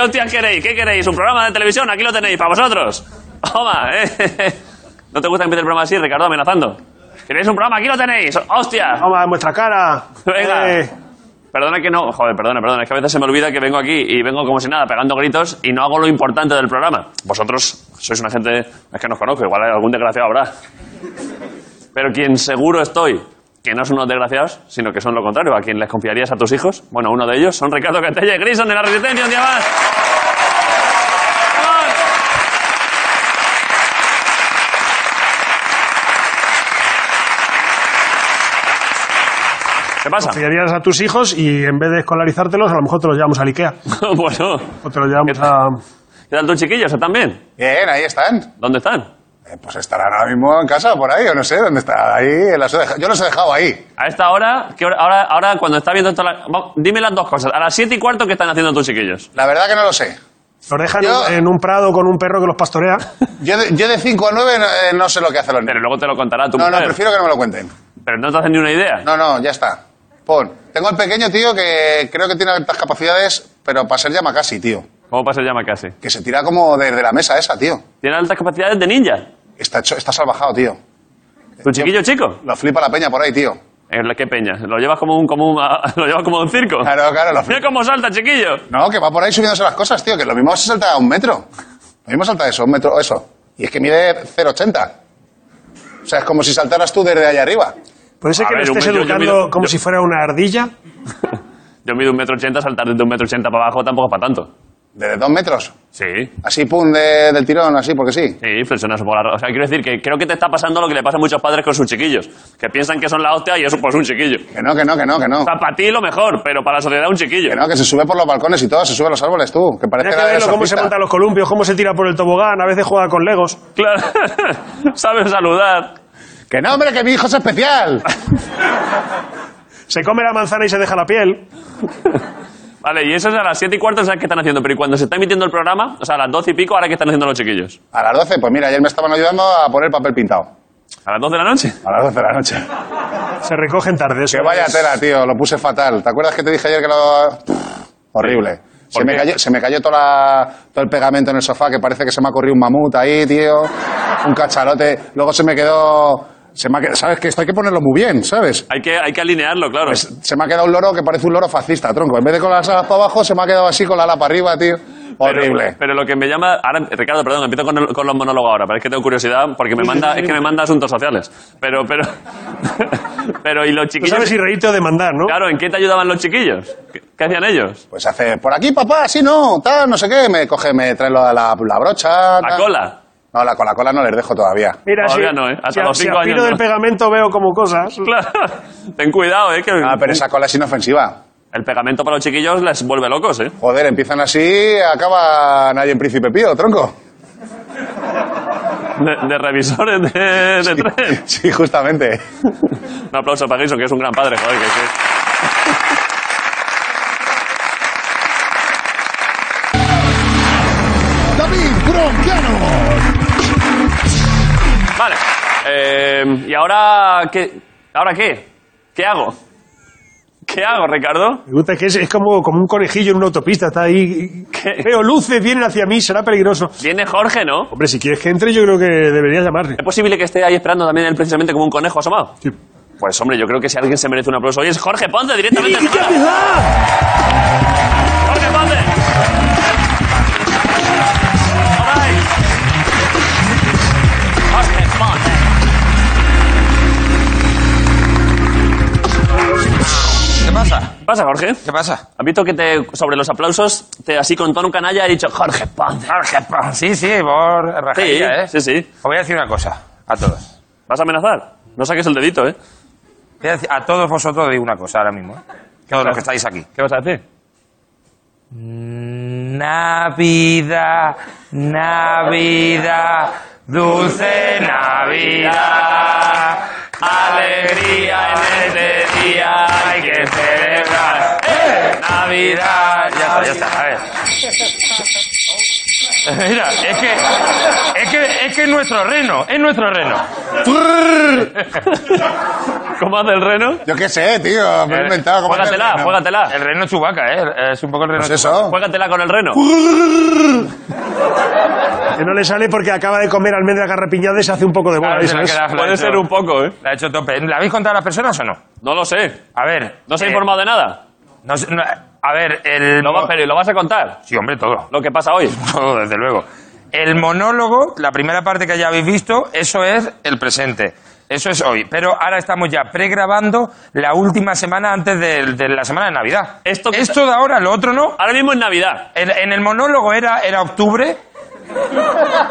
¿Qué, ¿Qué hostias queréis? ¿Qué queréis? ¿Un programa de televisión? Aquí lo tenéis, para vosotros. Toma, ¿eh? ¿No te gusta empezar el programa así, Ricardo, amenazando? ¿Queréis un programa? Aquí lo tenéis. ¡Hostia! Vamos, en vuestra cara. Venga. Eh, Perdona que no, joder, perdona, perdona, es que a veces se me olvida que vengo aquí y vengo como si nada, pegando gritos y no hago lo importante del programa. Vosotros sois una gente, es que no os conozco, igual algún desgraciado habrá. Pero quien seguro estoy que no son unos desgraciados, sino que son lo contrario, a quien les confiarías a tus hijos, bueno, uno de ellos son Ricardo Catella y Grison de la Resistencia, un día más. ¡Vamos! ¿Qué pasa? Confiarías a tus hijos y en vez de escolarizártelos, a lo mejor te los llevamos al Ikea. bueno, O te los llevamos a... ¿qué tal tus chiquillos? ¿Están bien? Bien, ahí están. ¿Dónde están? Eh, pues estarán ahora mismo en casa, por ahí, o no sé dónde está. Ahí, las he yo los he dejado ahí. A esta hora, ¿qué hora- ahora, ahora cuando está viendo toda la... Dime las dos cosas. A las siete y cuarto, ¿qué están haciendo tus chiquillos? La verdad que no lo sé. Los dejan Yo- en un prado con un perro que los pastorea. Yo de, yo de 5 a 9 no, eh, no sé lo que hacen los Pero niños. luego te lo contará tu No, no, prefiero que no me lo cuenten. Pero no te hacen ni una idea. No, no, ya está. Pon. Tengo el pequeño, tío, que creo que tiene altas capacidades, pero para ser llama casi, tío. ¿Cómo pasa el llama casi? Que se tira como desde la mesa esa, tío. Tiene altas capacidades de ninja. Está, hecho, está salvajado, tío. ¿Tu chiquillo chico? Lo flipa la peña por ahí, tío. ¿Qué peña? ¿Lo llevas como un, como un, lo llevas como un circo? Claro, claro, lo Mira flipa. cómo salta, chiquillo. No, que va por ahí subiéndose las cosas, tío. Que lo mismo se salta a un metro. Lo mismo salta eso, un metro, eso. Y es que mide 0,80. O sea, es como si saltaras tú desde allá arriba. Puede ser A que ver, un estés metro, yo educando mido- como yo- si fuera una ardilla. Yo mido un metro ochenta, saltar desde un metro ochenta para abajo tampoco es para tanto. ¿Desde dos metros? Sí. Así, pum, de- del tirón, así, porque sí. Sí, flexionas por la... O sea, quiero decir que creo que te está pasando lo que le pasa a muchos padres con sus chiquillos. Que piensan que son la hostia y eso pues un chiquillo. Que no, que no, que no, que no. O sea, para ti lo mejor, pero para la sociedad un chiquillo. Que no, que se sube por los balcones y todo, se sube a los árboles tú. Que parece Tienes que la verlo cómo se surfista. montan los columpios, cómo se tira por el tobogán, a veces juega con legos. Claro. Sabes saludar. Que no, hombre, que mi hijo es especial. Se come la manzana y se deja la piel. Vale, y eso es a las 7 y cuarto, ¿sabes qué están haciendo? Pero ¿y cuando se está emitiendo el programa? O sea, a las 12 y pico, ¿ahora qué están haciendo los chiquillos? A las 12, pues mira, ayer me estaban ayudando a poner papel pintado. ¿A las 12 de la noche? A las 12 de la noche. Se recogen tarde. eso Que vaya tela, tío, lo puse fatal. ¿Te acuerdas que te dije ayer que lo... Horrible. ¿Por Se me, cayó, se me cayó toda la- todo el pegamento en el sofá, que parece que se me ha corrido un mamut ahí, tío. Un cachalote. Luego se me quedó... Se me ha quedado- ¿Sabes que esto hay que ponerlo muy bien, ¿sabes? Hay que, hay que alinearlo, claro. Pues se me ha quedado un loro que parece un loro fascista, tronco. En vez de con las alas para abajo, se me ha quedado así con la ala para arriba, tío. Horrible. Pero, pero lo que me llama... Ahora, Ricardo, perdón, empiezo con, el- con los monólogos ahora, pero es que tengo curiosidad porque me manda, es que me manda asuntos sociales. Pero, pero... pero, ¿y los No chiquillos? sabes si reírte o demandar, ¿no? Claro, ¿en qué te ayudaban los chiquillos? ¿Qué, qué hacían ellos? Pues hace, por aquí, papá, así no, tal, no sé qué. Me coge, me trae la, la, la brocha. ¿A tal. cola? No, la, con la cola no les dejo todavía. Mira, Todavía si, no, ¿eh? Hasta si a- los si cinco a tiro años del no. pegamento veo como cosas. Claro. Ten cuidado, ¿eh? Que Ah, pero esa cola es inofensiva. el pegamento para los chiquillos les vuelve locos, ¿eh? Joder, empiezan así, acaban ahí en Príncipe Pío, tronco. De, de revisores de, de tren. Sí, justamente. Un aplauso para Grison, que es un gran padre, joder, que sí. Eh, ¿Y ahora qué? ¿Ahora qué? ¿Qué hago? ¿Qué hago, Ricardo? Me gusta que es, es como, como un conejillo en una autopista. Está ahí. ¿Qué? Veo luces, vienen hacia mí, será peligroso. Viene Jorge, ¿no? Hombre, si quieres que entre, yo creo que deberías llamarle. ¿Es posible que esté ahí esperando también él precisamente como un conejo asomado? Sí. Pues hombre, yo creo que si alguien se merece un aplauso hoy es Jorge Ponce, directamente. ¡Jorge Ponce! ¿Qué pasa? ¿Qué pasa, Jorge? ¿Qué pasa? ¿Has visto que te, sobre los aplausos, te, así con tono canalla, he dicho Jorge Ponce? Jorge Ponce. Sí, sí, por Sí, rajería, ¿eh? sí, sí. Os voy a decir una cosa a todos. ¿Vas a amenazar? No saques el dedito, ¿eh? Voy a, decir- a todos vosotros digo una cosa ahora mismo, ¿eh? Todos los que estáis aquí. ¿Qué vas a decir? Navidad, Navidad, dulce Navidad. Alegría en este día hay que celebrar. ¡Eh! Navidad. Ya está, ya está, a ver. Mira, es que, es que es que es nuestro reno, es nuestro reno. ¿Cómo hace el reno? Yo qué sé, tío. Me he inventado cómo Juégatela, el- juégatela. El reno chubaca, ¿eh? Es un poco el reno Pues Chewbacca. eso. Juégatela con el reno. Que no le sale porque acaba de comer almendra garrapiñada y se hace un poco de bola. Puede ser un poco, ¿eh? Ha hecho tope. ¿La habéis contado a las personas o no? No lo sé. A ver. ¿No se ha eh, informado de nada? no sé- no- a ver, el. ¿Lo, va- pero, ¿Lo vas a contar? Sí, hombre, todo. Lo que pasa hoy. Todo, desde luego. El monólogo, la primera parte que ya habéis visto, eso es el presente. Eso es hoy. Pero ahora estamos ya pregrabando la última semana antes de, de la semana de Navidad. Esto que de ahora, lo otro no. Ahora mismo es Navidad. En, en el monólogo era, era octubre.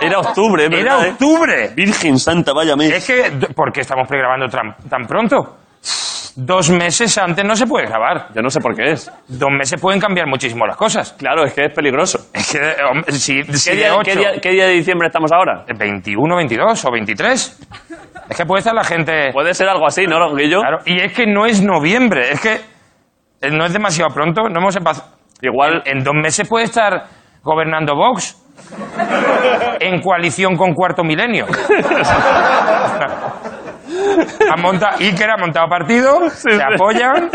Era octubre, ¿eh? Era ¿verdad, eh? octubre. Virgen Santa, vaya mes. Es que, ¿por qué estamos pregrabando tan, tan pronto? Dos meses antes no se puede grabar. Yo no sé por qué es. Dos meses pueden cambiar muchísimo las cosas. Claro, es que es peligroso. Es que, hombre, si, si ¿Qué de día, ocho- qué día- qué día de diciembre estamos ahora? 21, 22 o 23. Es que puede estar la gente... Puede ser algo así, ¿no, Guillo? Claro, y es que no es noviembre, es que eh, no es demasiado pronto, no hemos empezado... Igual, En dos meses puede estar gobernando Vox en coalición con Cuarto Milenio. Han montado, Iker ha montado partido, se sí. apoyan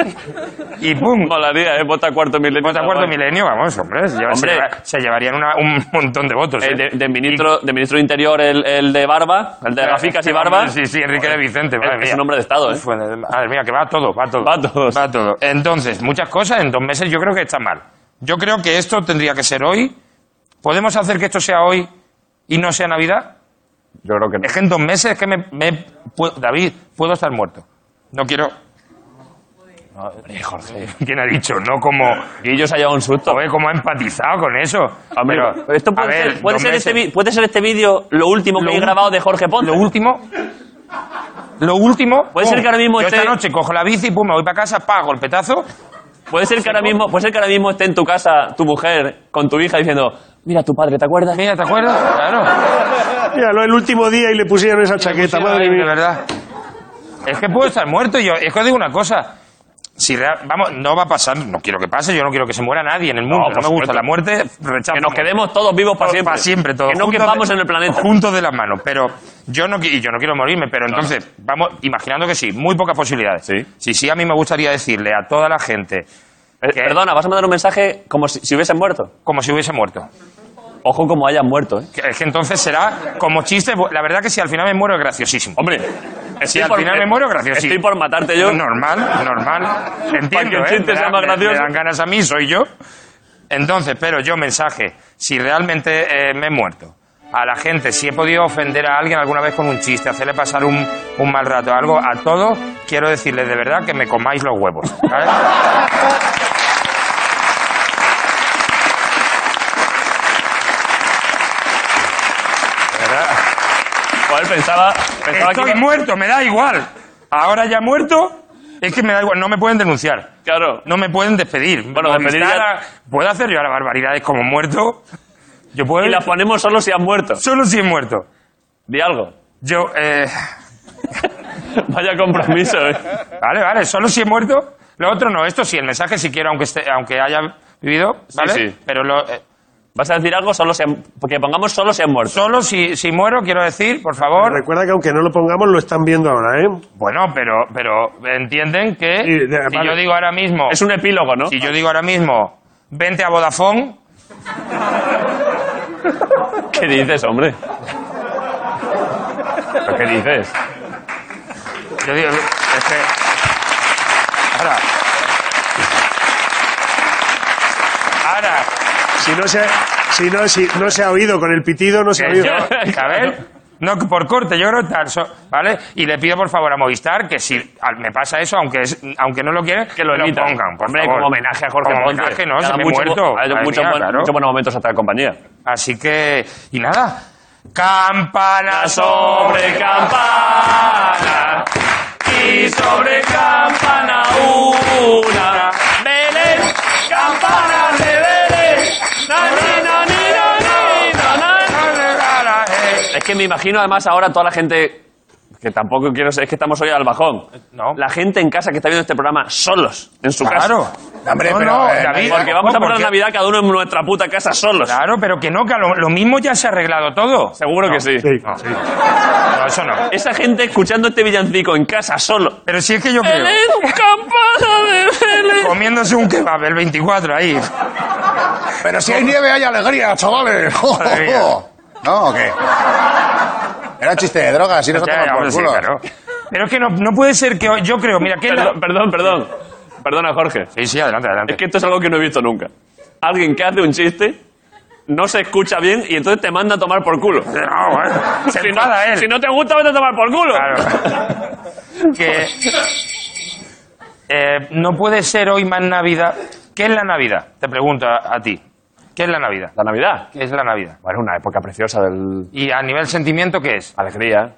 y ¡pum! molaría, ¿eh? Vota cuarto milenio. Vota Cuarto Milenio, vamos, hombre, se, lleva- Hombre. se lleva- se llevarían una- un montón de votos. Eh, ¿eh? de, de ministro, de ministro de Interior, el, el de barba, el de gaficas y barba. Sí, sí, Enrique de Vicente. madre Es- un hombre de Estado, ¿eh? Uf, Madre mía, que va todo, va todo. Va todo. Va todo. Entonces, muchas cosas en dos meses yo creo que está mal. Yo creo que esto tendría que ser hoy. ¿Podemos hacer que esto sea hoy y no sea Navidad? Yo creo que no. Es que en dos meses es que me... me- puedo- David, puedo estar muerto. No quiero... Hombre, Jorge. ¿Quién ha dicho? No como... Guillo se ha llevado un susto. Joder, como ha empatizado con eso. Hombre, Pero, esto a puede, ver, ser, puede, este, vi- puede ser este vídeo lo último que Lo he grabado de Jorge Ponce. Lo último. Lo último. Puede ser que ahora mismo Yo esté- esta noche cojo la bici, pum, me voy para casa, pago el petazo. Puede ser que ahora mismo, puede ser que ahora mismo esté en tu casa tu mujer con tu hija diciendo, mira tu padre, ¿te acuerdas? Mira, ¿te acuerdas? Claro. Míralo el último día y le pusieron esa chaqueta, Sí, madre de mía. verdad. Es que puedo estar muerto. y Yo, es que os digo una cosa. Si real- vamos, no va a pasar, no quiero que pase, yo no quiero que se muera nadie en el mundo. No, me gusta la muerte, rechazo. Que nos quedemos todos vivos para siempre. Para siempre, todos. Que no quepamos de- en el planeta. Juntos de las manos. Pero yo no, y yo no quiero morirme, pero entonces, vamos, imaginando que sí, muy pocas posibilidades. Sí. Sí, sí, a mí me gustaría decirle a toda la gente, Eh. Perdona, vas a mandar un mensaje como si, si hubiesen muerto. como si hubiese muerto. Ojo como hayan muerto, ¿eh? Que- Es que entonces será como chiste. La verdad que si al final me muero es graciosísimo. Hombre, Si al final me muero, graciosísimo. Estoy por matarte yo. Normal, normal. Entiendo, Para que el ¿eh? chiste Me sea da- más me- gracioso. Me dan ganas a mí, soy yo. Entonces, pero yo mensaje, si realmente eh, me he muerto, a la gente, si he podido ofender a alguien alguna vez con un chiste, hacerle pasar un, un mal rato, algo, a todos, quiero decirles de verdad que me comáis los huevos. ¿sabes? Joder, pensaba, pensaba que Estoy iba- muerto, me da igual. Ahora ya muerto, es que me da igual, no me pueden denunciar. Claro. No me pueden despedir. Bueno, despedir ya- ¿Puedo hacer yo las barbaridades como muerto? Yo puedo... Y las ponemos solo si has muerto. Solo si he muerto. Di algo. Yo, eh... Vaya compromiso, ¿eh? Vale, vale, solo si he muerto. Lo otro no, esto sí, el mensaje si quiero, aunque, esté, aunque haya vivido, ¿vale? sí. Pero lo, eh, ¿Vas a decir algo solo si han- porque pongamos solo si han muerto? solo si, si muero, quiero decir, por favor... Recuerda que aunque no lo pongamos, lo están viendo ahora, ¿eh? Bueno, pero, pero entienden que Sí, de- si vale. yo digo ahora mismo... Es un epílogo, ¿no? Si yo digo ahora mismo, vente a Vodafone, ¿Qué dices, hombre? ¿Pero qué dices? yo digo, es que... Ahora... Ahora... Si no se, si no, si no se ha oído con el pitido, no se ha oído. yo- a ver, no, por corte, yo creo tal, so- ¿vale? Y le pido por favor a Movistar que si al- me pasa eso, aunque es, aunque no lo quieren, Que lo emitan. pongan, por Hombre, favor. como homenaje a Jorge Como homenaje, no, Que se ha me he mucho- muerto. Ha hecho Madre muchos, mía, buen- claro. muchos buenos momentos hasta de compañía. Así que, y nada, campana sobre campana y sobre campana una. Belén, campana Es que me imagino además ahora toda la gente Que tampoco quiero ser, es que estamos hoy al bajón. No. La gente en casa que está viendo este programa solos, en su Claro. casa. Hombre, no, pero, no, eh, David, Porque vamos a ¿por poner qué? Navidad cada uno en nuestra puta casa solos. Claro, pero que no, que lo, lo mismo ya se ha arreglado todo. Seguro que sí. Sí. No, No, eso no. Esa gente escuchando este villancico en casa solo. Pero si es que yo creo. Comiéndose un kebab el 24 ahí. Pero si hay nieve, hay alegría, chavales. ¿No o qué? Era chiste de drogas, y no se Ya, toma ya, por culo. Pero es que no, no puede ser que yo creo, mira, que la- Perdón, perdón, perdón. Perdona, Jorge. Sí, sí, adelante, adelante. Es que esto es algo que no he visto nunca. Alguien que hace un chiste, no se escucha bien y entonces te manda a tomar por culo. No, bueno, se Si no, enfada él. si no te gusta, vete a tomar por culo. Claro. que eh, no puede ser hoy más Navidad. ¿Qué es la Navidad? Te pregunto a, a ti. ¿Qué es la Navidad? La Navidad. ¿Qué es la Navidad? Bueno, una época preciosa del Y a nivel sentimiento, ¿qué es? alegría,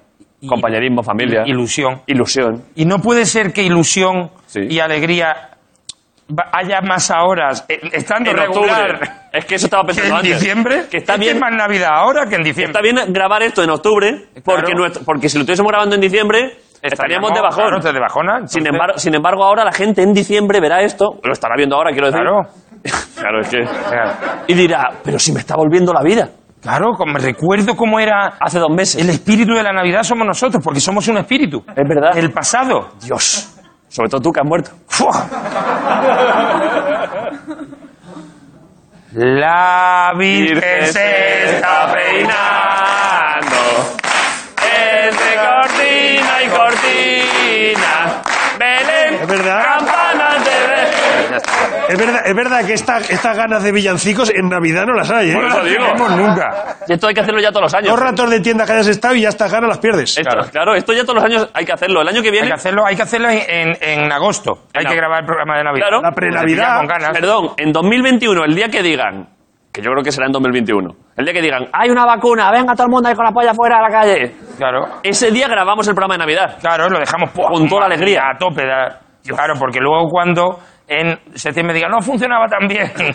compañerismo, familia, Ilusión. ilusión. Y no puede ser que ilusión Sí. y alegría va- haya más horas eh, estando En regular octubre. Es que eso estaba que pensando en antes. diciembre. Que está Es bien, es más Navidad ahora que en diciembre. está bien grabar esto en octubre, porque, nuestro- porque si lo estuviésemos grabando en diciembre, estaríamos de bajón. Claro, de bajona. Sin embargo, sin embargo, ahora la gente en diciembre verá esto, lo estará viendo ahora, quiero decir. Claro. Claro, es que. Claro. Y dirá, pero si me está volviendo la vida. Claro, como me recuerdo cómo era Hace dos meses. el espíritu de la Navidad somos nosotros, porque somos un espíritu. Es verdad. El pasado. Dios. Sobre todo tú que has muerto. La Virgen se está peinando. Entre cortina Es verdad. Campanas de. Es verdad, es verdad que esta- estas ganas de villancicos en Navidad no las hay, ¿eh? Por eso digo. tenemos nunca. Y esto hay que hacerlo ya todos los años. Dos ratos de tienda que hayas estado y ya estas ganas las pierdes. Esto- claro. esto ya todos los años hay que hacerlo. El año que Hay viene. que hacerlo, hay que hacerlo en, en- en agosto. Hay que ab- grabar el programa de Navidad. Claro. La prenavidad. Con ganas. Perdón, en 2021, el día que digan, que yo creo que será en 2021, el día que digan, hay una vacuna, venga todo el mundo ahí con la polla fuera a la calle. Claro. Ese día grabamos el programa de Navidad. Claro, lo dejamos ¡pua! Con toda la alegría. a tope. da- Claro, porque luego cuando en septiembre diga no funcionaba tan bien.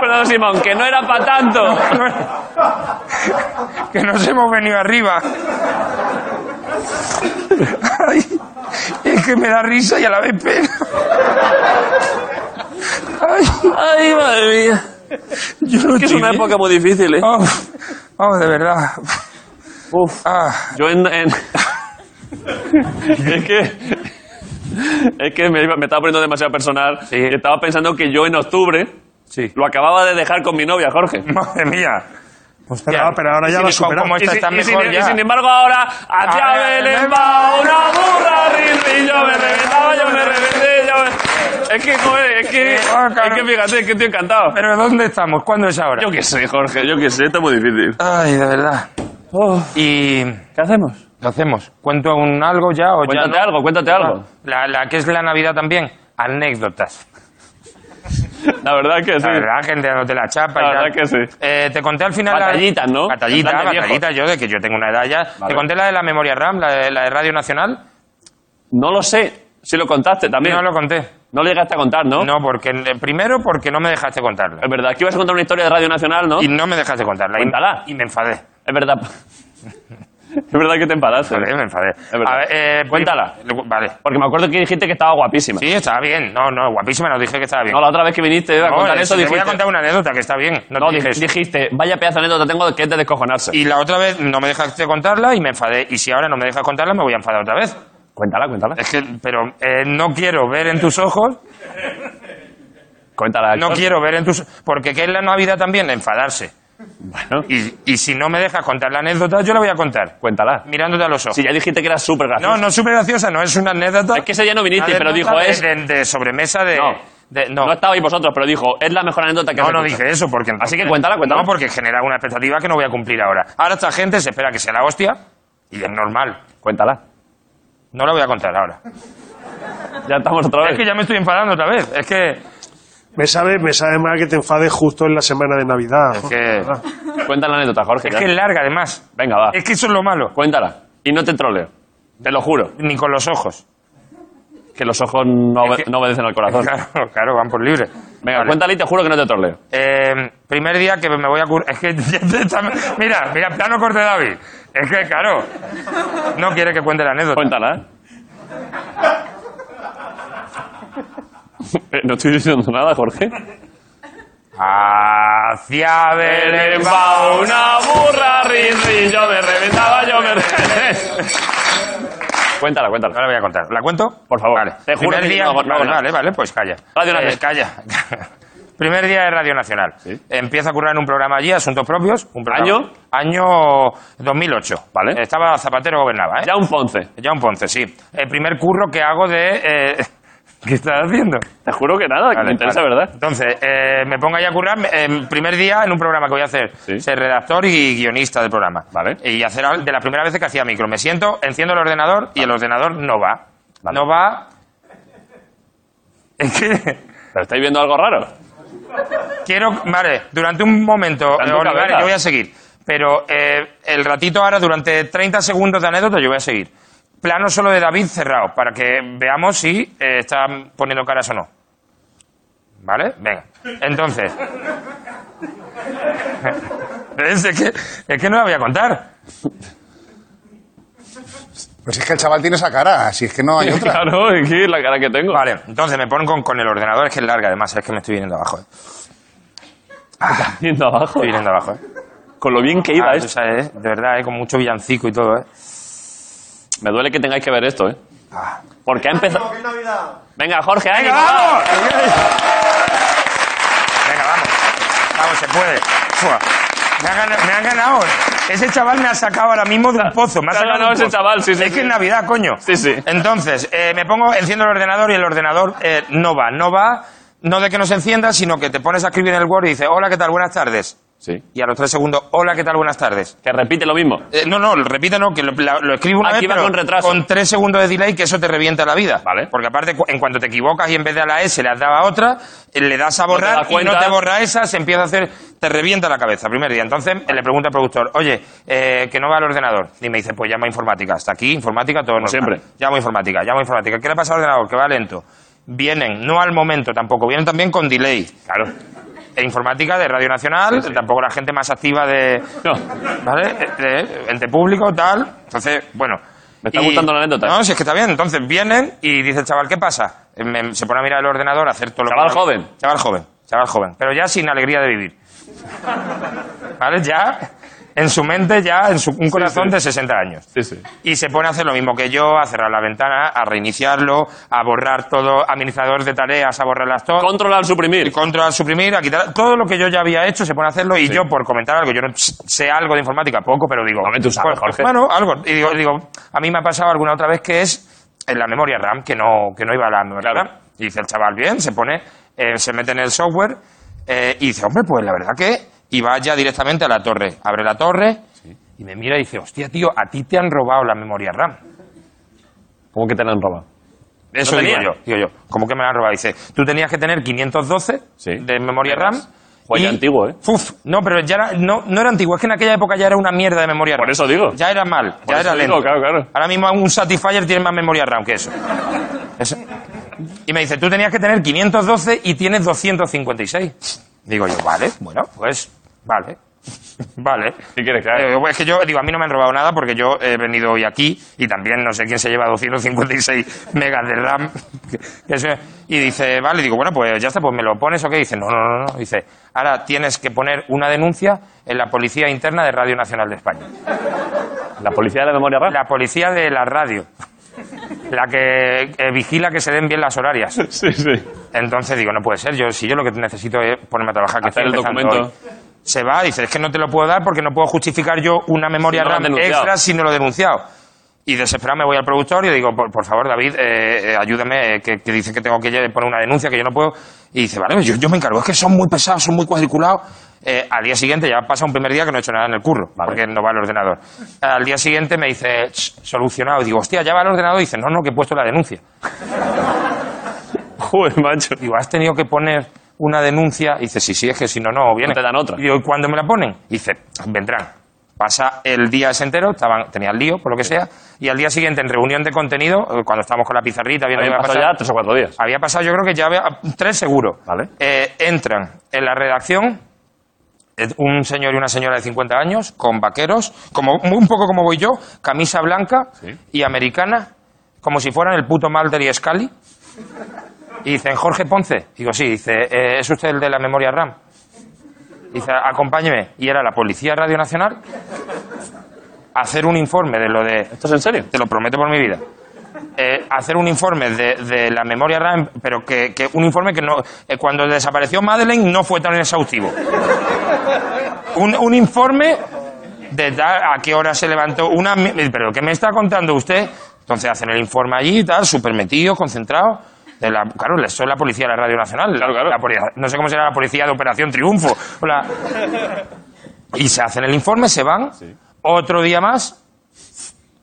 Perdón, Simón, que no era para tanto. que nos hemos venido arriba. Ay, es que me da risa y a la vez pena. Ay, Ay, madre mía. yo no Es que es una época muy difícil, ¿eh? Oh, oh, de verdad. Uf. Ah, Yo en... en- es que... Es que me, iba- me estaba poniendo demasiado personal. Sí. Y estaba pensando que yo en octubre sí. lo acababa de dejar con mi novia, Jorge. Madre mía. Pero, pero ahora ya lo has superado. ¿cómo Y, está? y sin, mejor y ya. sin embargo ahora, hacia Belén va una burra, rin, rin, yo me reventaba, yo me reventé, yo me... Es que, joder, es que, Ah, claro. es que fíjate, es que estoy encantado. Pero ¿dónde estamos? ¿Cuándo es ahora? Yo qué sé, Jorge, yo qué sé, está muy difícil. Ay, de verdad. ¿Y ¿Qué hacemos? Qué hacemos? ¿Cuento un algo ya o ya Cuéntate no? algo, cuéntate algo. La, la que es la Navidad también. Anécdotas. La verdad que sí. La verdad, gente dándote la chapa La y verdad que sí. Eh, te conté al final... la- Batallitas, ¿no? Batallitas, yo de que yo tengo una edad ya. Vale. Te conté la de la memoria RAM, la de, la de Radio Nacional. No lo sé, si lo contaste también. No lo conté. No lo llegaste a contar, ¿no? No, porque eh, primero porque no me dejaste contarla. Es verdad, que ibas a contar una historia de Radio Nacional, ¿no? Y no me dejaste contarla. Y me enfadé. Es verdad. es verdad que te enfadaste. Me enfadé. verdad. A ver, eh, Cuéntala. Vale. Porque me acuerdo que dijiste que estaba guapísima. Sí, estaba bien. No, no, guapísima, no dije que estaba bien. No, la otra vez que viniste a No, contar eso, eso, te dijiste... voy a contar una anécdota que está bien. No, No, te dije dij- eso. dijiste, vaya pedazo de anécdota tengo que es de descojonarse. Y la otra vez no me dejaste contarla y me enfadé. Y si ahora no me dejas contarla, me voy a enfadar otra vez. Cuéntala, cuéntala. Es que, pero eh, no quiero ver en tus ojos, Cuéntala. no quiero ver en tus... Porque ¿qué es la Navidad también? Enfadarse. Bueno, Y, y si no me dejas contar la anécdota, yo la voy a contar. cuéntala. Mirándote a los ojos. Si ya dijiste que era súper gracioso. No, no es súper graciosa, no es una anécdota. Es que ese día no viniste, pero dijo, es- De, de sobremesa de... No. de- no. No estabais vosotros, pero dijo, es la mejor anécdota que No, has no dije eso porque... Así que cuéntala, cuéntala. No, porque genera una expectativa que no voy a cumplir ahora. Ahora esta gente se espera que sea la hostia y es normal. Cuéntala. No la voy a contar ahora. Ya estamos otra vez. Es que ya me estoy enfadando otra vez. Es que... Me sabe, me sabe mal que te enfades justo en la semana de Navidad. Es que, Cuenta la anécdota, Jorge. es ya. que es larga, además. Venga, va. Es que eso es lo malo. Cuéntala. Y no te troleo. Te lo juro. Ni con los ojos. Que los ojos no, Es obe- que- no obedecen al corazón. Claro, claro, van por libre. Venga, Vale. cuéntale y te juro que no te troleo. Eh, primer día que me voy a currar. Es que. mira, mira, plano corte de David. Es que, claro. No quiere que cuente la anécdota. Cuéntala, ¿eh? Eh, No estoy diciendo nada, Jorge. Hacia Belén va una burra, rin, rin, yo me reventaba, yo me Cuéntala, cuéntala. No la voy a contar. ¿La cuento? Por favor. Vale. Te juro Primer que día... no no vale, vale, vale, pues calla. Radio Eh, Nacional. calla. Primer día de Radio Nacional. Empiezo a currar en un programa allí, Asuntos Propios. Un programa- ¿Año? Año 2008. Vale. Estaba Zapatero gobernaba, ¿eh? Ya un Ponce. Ya un Ponce, sí. El primer curro que hago de... eh, ¿Qué estás haciendo? Te juro que nada, que Vale, me interesa, vale. ¿verdad? Entonces, eh, me pongo ahí a currar el primer día en un programa que voy a hacer. Sí. Ser redactor y guionista del programa. Vale. Y hacer al- de la primera vez que hacía micro. Me siento, enciendo el ordenador y el ordenador no va. Vale. No va... Es que... ¿Pero estáis viendo algo raro? Quiero... Vale, durante un momento, en eh, tu Olivares, cabeza. yo voy a seguir. Pero eh, el ratito ahora, durante 30 segundos de anécdota, yo voy a seguir. Plano solo de David cerrado, para que veamos si eh, están poniendo caras o no. ¿Vale? Venga. Entonces. es, que, es que no la voy a contar. Pues es que el chaval tiene esa cara, si es que no hay otra. Claro, es que la cara que tengo. Vale, entonces me ponen con, con el ordenador, es que es larga, además, es que me estoy viniendo abajo. eh. Viendo abajo. Estoy viniendo abajo, eh. Con lo bien que iba Ah, esto. sabes, de verdad, eh, con mucho villancico y todo, eh. Me duele que tengáis que ver esto, ¿eh? Ah. Porque ha empezado... Venga, Jorge, ánimo. ¡Venga, vamos! Venga, vamos. Vamos, se puede. Fua. Me han, ganado, me han ganado. Ese chaval me ha sacado ahora mismo de un pozo. Me ha sacado de un ese pozo. chaval, sí, sí, Es sí. que es Navidad, coño. Sí, sí. Entonces, eh, me pongo, enciendo el ordenador y el ordenador eh, no va. No va, no de que no se encienda, sino que te pones a escribir en el Word y dices, hola, ¿qué tal? Buenas tardes. Sí. Y a los tres segundos, hola, ¿qué tal? Buenas tardes. Que repite lo mismo. Eh, no, no, repite no, que lo, la- lo escribo una Aquí vez, pero con retraso. con tres segundos de delay, que eso te revienta la vida. Vale. Porque aparte, en cuanto te equivocas y en vez de a la S le has dado a otra, eh, le das a borrar y no te borra esa, se empieza a hacer, te revienta la cabeza, primer día. Entonces le pregunta al productor, oye, eh, que no va al ordenador. Y me dice, pues llama a informática. Hasta aquí, informática, todo siempre. Llamo a informática, llamo a informática. ¿Qué le pasa al ordenador? Que va lento. Vienen, no al momento tampoco, vienen también con delay. Claro. E informática de Radio Nacional, tampoco la gente más activa de, No. ¿Vale? Ente público, tal. Entonces, bueno. Me está gustando la anécdota. No, si es que está bien. Entonces vienen y dice el chaval, ¿qué pasa? Eh, me- se pone a mirar el ordenador, a hacer todo lo Chaval que- joven. Chaval joven, chaval joven. Pero ya sin alegría de vivir. ¿Vale? Ya, en su mente, ya, en su, un corazón sí. de 60 años. Sí, sí. Y se pone a hacer lo mismo que yo, a cerrar la ventana, a reiniciarlo, a borrar todo, administrador de tareas, a borrarlas todas. Controlar, suprimir. Control, suprimir, a quitar todo lo que yo ya había hecho, se pone a hacerlo y yo por comentar algo, yo no sé algo de informática, poco, pero digo, Hombre, tú sabes, pues, Jorge. Bueno, algo, y digo, digo, a mí me ha pasado alguna otra vez que es en la memoria RAM, que no, que no iba a la memoria Claro. RAM. Y dice el chaval, bien, se pone, eh, se mete en el software eh, y dice, hombre, pues la verdad que, y va ya directamente a la torre, abre la torre y me mira y dice, hostia, tío, a ti te han robado la memoria RAM. ¿Cómo que te la han robado? Eso ¿No digo yo, digo yo. ¿Cómo que me la han robado? Dice, tú tenías que tener 512 Sí. de memoria RAM. Joder, antiguo, ¿eh? Uf, no, pero ya era, no, no era antiguo, es que en aquella época ya era una mierda de memoria RAM. Por eso digo. Ya era mal, Por ya eso era digo, lento. claro, claro. Ahora mismo un Satisfyer tiene más memoria RAM que eso. Eso. Y me dice, tú tenías que tener 512 y tienes 256. Digo yo, vale, bueno, pues, vale. Vale. ¿Qué quieres que haga? Eh, es que yo, digo, a mí no me han robado nada porque yo he venido hoy aquí y también no sé quién se lleva 256 megas de RAM. que- que eso- y dice, vale, digo, bueno, pues ya está, pues me lo pones o qué. Dice, no, no, no, no. Dice, ahora tienes que poner una denuncia en la Policía Interna de Radio Nacional de España. ¿La policía de la memoria RAM? La policía de la radio. La que eh, vigila que se den bien las horarias. Sí, sí. Entonces digo, no puede ser. Yo, si yo lo que necesito es ponerme a trabajar, que Hacer estoy el documento. hoy. Se va, dice, es que no te lo puedo dar porque no puedo justificar yo una memoria Si no RAM extra si no lo he denunciado. Y desesperado me voy al productor y le digo, por, por favor, David, eh, eh, ayúdame, eh, que, que dice que tengo que poner una denuncia, que yo no puedo. Y dice, vale, yo, yo me encargo, es que son muy pesados, son muy cuadriculados. Al día siguiente, ya pasa un primer día que no he hecho nada en el curro, porque no va el ordenador. Al día siguiente me dice, "Ch, solucionado. Y digo, hostia, ya va el ordenador. Y dice, no, no, que he puesto la denuncia. Joder, macho. Digo, ¿has tenido que poner una denuncia? Y dice, sí, sí, es que si no, no viene. No te dan otra. Y digo, ¿y cuándo me la ponen? Y dice, vendrán. Pasa el día ese entero, estaban, tenían lío, por lo que sea, y al día siguiente, en reunión de contenido, eh, cuando estábamos con la pizarrita, viendo Habían qué iba a pasado ya tres o cuatro días. había pasado, yo creo que ya había tres seguro. Vale. Eh, entran en la redacción eh, un señor y una señora de 50 años con vaqueros, como un poco como voy yo, camisa blanca y americana, como si fueran el puto Mulder y Scully. Y dicen, Jorge Ponce. Digo, sí, dice, "Eh, ¿es usted el de la memoria RAM? Dice, acompáñeme. Y era la Policía Radio Nacional hacer un informe de lo de ¿Esto es en serio? te lo prometo por mi vida. Eh, hacer un informe de, de la memoria RAM, pero que, que un informe que no. eh, cuando desapareció Madeleine no fue tan exhaustivo. Un, un informe de a qué hora se levantó. Una, pero ¿qué me está contando usted? Entonces hacen el informe allí y tal, súper metido, concentrado. De la, claro, les son la policía de la Radio Nacional. Claro, claro. La poli- no sé cómo será la policía de Operación Triunfo. o la- y se hacen el informe, se van. Otro día más,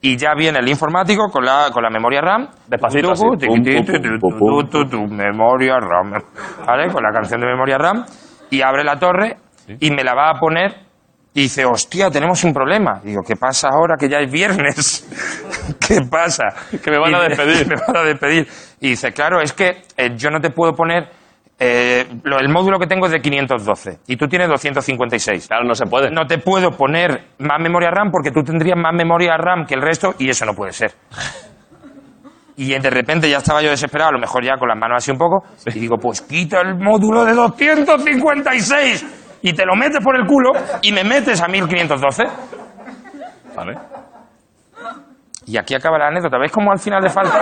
y ya viene el informático con la, con la memoria RAM. Despacito, memoria RAM. ¿Vale? Con la canción de memoria RAM. Y abre la torre y me la va a poner. Y dice, hostia, tenemos un problema. Digo, ¿qué pasa ahora que ya es viernes? ¿Qué pasa? Que me van a despedir. me van a despedir. Y dice, claro, es que eh, yo no te puedo poner. eh, lo- el módulo que tengo es de 512 y tú tienes 256. Claro, no se puede. No te puedo poner más memoria RAM porque tú tendrías más memoria RAM que el resto y eso no puede ser. Y de repente ya estaba yo desesperado, a lo mejor ya con las manos así un poco, y digo, pues quita el módulo de 256 y te lo metes por el culo y me metes a 1512. Vale. Y aquí acaba la anécdota. ¿Ves cómo al final de falta?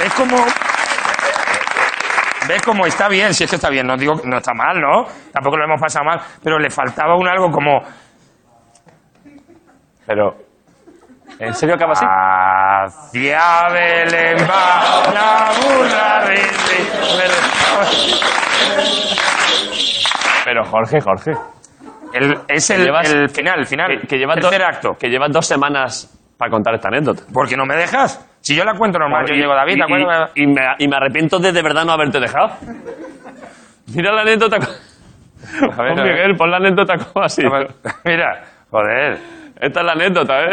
¿Ves cómo.? ¿Ves cómo está bien? Si es que está bien, no digo no está mal, ¿no? Tampoco lo hemos pasado mal, pero le faltaba un algo como. Pero. ¿En serio acaba así? Hacia Belén va la burra Pero Jorge, Jorge. El- es el, llevas- el final, el final. Que, que llevas dos, tercer acto. que llevas dos semanas para contar esta anécdota. ¿Por qué no me dejas? Si yo la cuento normal, yo digo, David, y, ¿te acuerdas? y- y me, y me arrepiento de de verdad no haberte dejado. Mira la anécdota. co- A ver, Pon, a ver. Miguel, pon la anécdota como así. Mira, joder. Esta es la anécdota, ¿eh?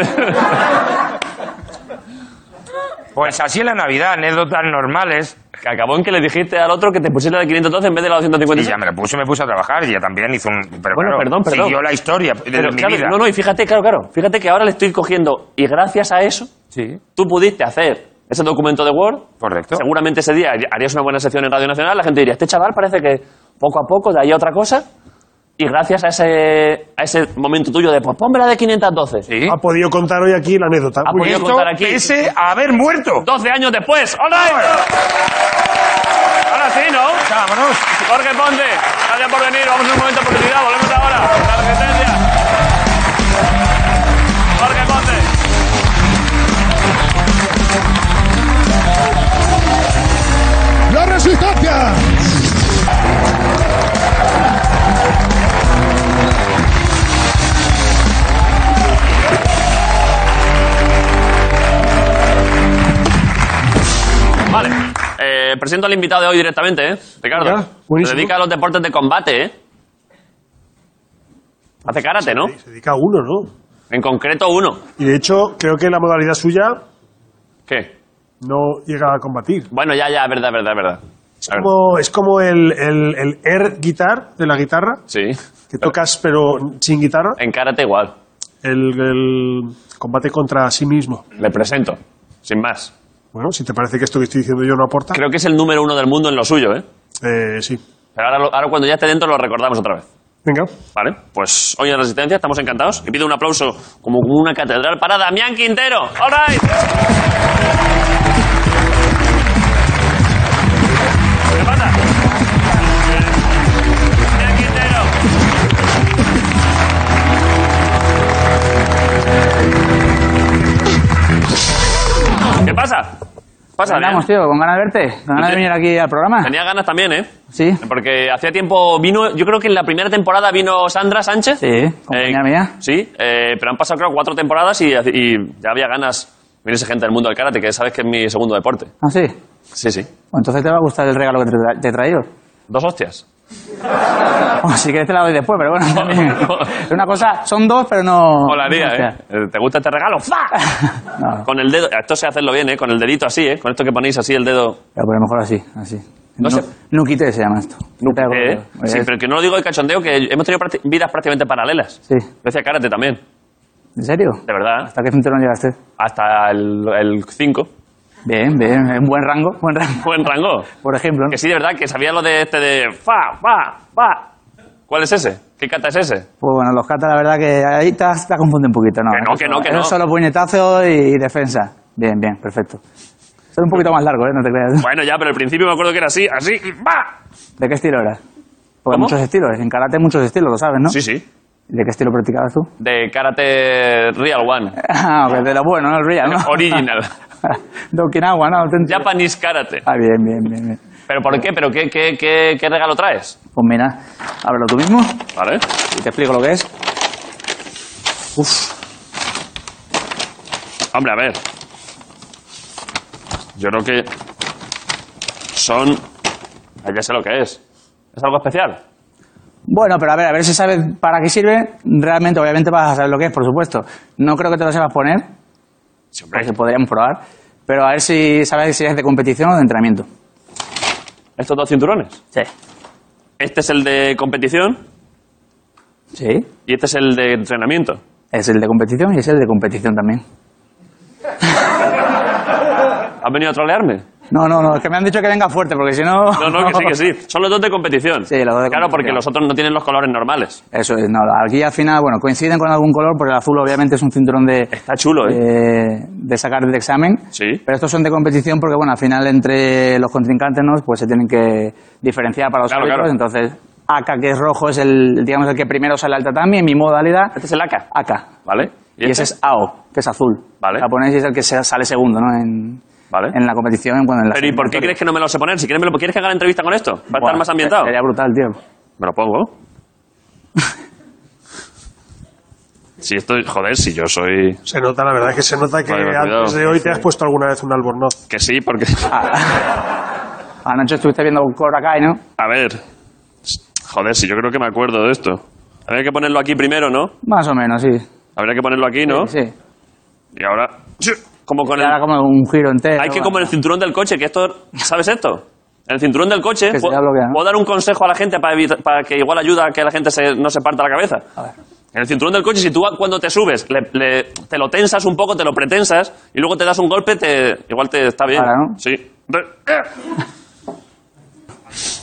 Pues así en la Navidad, anécdotas normales. Que acabó en que le dijiste al otro que te pusiera de 512 en vez de la Y 256. ya me lo puse, me puse a trabajar y ya también hizo un... Pero Bueno, claro, perdón, perdón. Siguió la historia de Pero, mi claro, vida. no, no, y fíjate, claro, claro. Fíjate que ahora le estoy cogiendo y gracias a eso Sí, tú pudiste hacer ese documento de Word. correcto. Seguramente ese día harías una buena sección en Radio Nacional. La gente diría, este chaval parece que poco a poco de ahí a otra cosa. Y gracias a ese, a ese momento tuyo de, pues ponme la de 512. Sí. Ha podido contar hoy aquí la anécdota. Ha podido. Esto contar aquí. pese a haber muerto. 12 años después. ¡Hola! Ahora sí, ¿no? Vámonos. Jorge Ponte, gracias por venir. Vamos a un momento de publicidad. Volvemos ahora. Presento al invitado de hoy directamente, ¿eh? Ricardo. Ya, buenísimo. Se dedica a los deportes de combate, ¿eh? Hace karate, ¿no? Se dedica a uno, ¿no? En concreto uno. Y de hecho, creo que la modalidad suya ¿Qué? no llega a combatir. Bueno, ya, ya, verdad, verdad, verdad. Es como, es como el, el, el air guitar de la guitarra, Sí. que tocas pero sin guitarra. En karate igual. El, el combate contra sí mismo. Le presento. Sin más. Bueno, si te parece que esto que estoy diciendo yo no aporta, Creo que es el número uno del mundo en lo suyo, ¿eh? eh, sí. Pero ahora, lo- ahora cuando ya esté dentro lo recordamos otra vez. Venga. Vale, pues hoy en Resistencia estamos encantados. Y pido un aplauso como una catedral para Damián Quintero. All right. ¿Pasa? Andamos, tío, con ganas de verte, con ganas de venir aquí al programa. Tenía ganas también, ¿eh? Sí, Porque hacía tiempo vino, yo creo que en la primera temporada vino Sandra Sánchez. sí, compañera Eh, mía. Sí, eh, pero han pasado creo cuatro temporadas y, y ya había ganas. Vienes gente del mundo del karate, que sabes que es mi segundo deporte. Ah, sí. Sí, sí. Pues entonces te va a gustar el regalo que te he traído. Dos hostias. O si quieres te la doy después, pero bueno, también. Es una cosa, son dos, pero no... Molaría, hostia. ¿eh? ¿Te gusta este regalo? ¡Fa! No, Con el dedo. Esto sé hacerlo bien, ¿eh? Con el dedito así, ¿eh? Con esto que ponéis así el dedo. a poner mejor así, así. No sé. Nuquite se llama esto. ¿Eh? Sí, pero que no lo digo de cachondeo, que hemos tenido vidas prácticamente paralelas. Sí. Yo hacía karate también, ¿En serio? de verdad. ¿Hasta qué cinturón llegaste? Hasta el 5. Bien, bien, en buen rango, buen rango. Buen rango. Por ejemplo, ¿no? Que sí, de verdad, que sabía lo de este de fa, fa, fa. ¿Cuál es ese? ¿Qué kata es ese? Pues bueno, los katas, la verdad que ahí te, has- te has confundido un poquito, ¿no? Que no, que no, que no. es solo puñetazo y, y defensa. Bien, bien, perfecto. Son un poquito más largo, ¿eh? No te creas. Bueno, ya, pero al principio me acuerdo que era así, así, y ¡va! ¿De qué estilo era? Porque ¿Cómo? muchos estilos. En karate hay muchos estilos, lo sabes, ¿no? Sí, sí. ¿De qué estilo practicabas tú? De karate real one. Ah, de lo bueno, ¿no? El real, ¿no? Original. de Okinawa, ¿no? Auténtico. Japanese karate. Ah, bien, bien, bien, bien. ¿Pero por qué? ¿Pero qué, qué, qué, qué regalo traes? Pues mira, ábrelo tú mismo ¿Vale? y te explico lo que es. Hombre, a ver. Yo creo que son... Ya sé lo que es. ¿Es algo especial? Bueno, pero a ver, a ver si sabes para qué sirve. Realmente, obviamente vas a saber lo que es, por supuesto. No creo que te lo sepas poner, Sí, hombre. porque podríamos probar. Pero a ver si sabes si es de competición o de entrenamiento. ¿Estos dos cinturones? Sí. Este es el de competición Sí. y este es el de entrenamiento. Es el de competición y es el de competición también. ¿Has venido a trolearme? No, no, no, es que me han dicho que venga fuerte, porque si no... No, no, que sí, que sí. Son los dos de competición. Sí, los dos de Claro, competición. porque los otros no tienen los colores normales. Eso es, no, aquí al final, bueno, coinciden con algún color, porque el azul obviamente es un cinturón de, Está chulo, ¿eh? de, de sacar del examen. Sí. Pero estos son de competición porque, bueno, al final entre los contrincantes, ¿no? Pues se tienen que diferenciar para los Claro, árbitros. claro. Entonces, AK, que es rojo, es el, digamos, el que primero sale al tatami en mi modalidad. Este es el AK. AK. ¿Vale? Y, ese es AO, que es azul. Vale. El japonés es el que sale segundo, ¿no? En, Vale. en la competición. Bueno, en la Pero ¿y por qué crees que no me lo sé poner? Si quieres, me lo, ¿quieres que haga la entrevista con esto? ¿Va a estar más ambientado? Sería brutal, tío. Me lo pongo. Si esto, joder, si yo soy... Se nota, la verdad es que se nota que Vale, antes de hoy te has puesto alguna vez un albornoz. Que sí, porque... Ah. Anoche estuviste viendo Cobra Kai, ¿no? A ver... Joder, si yo creo que me acuerdo de esto. Habría que ponerlo aquí primero, ¿no? Más o menos, sí. Habría que ponerlo aquí, ¿no? Sí. Y ahora... Como con el... como un giro entero. Hay que como en el cinturón del coche, que esto... ¿Sabes esto? En el cinturón del coche... Que se ¿puedo, dar un consejo a la gente para, evitar- para que igual ayuda a que la gente se- no se parta la cabeza? A ver. En el cinturón del coche, si tú cuando te subes le- le- te lo tensas un poco, te lo pretensas y luego te das un golpe, te, igual te está bien. Ahora, ¿no? Sí.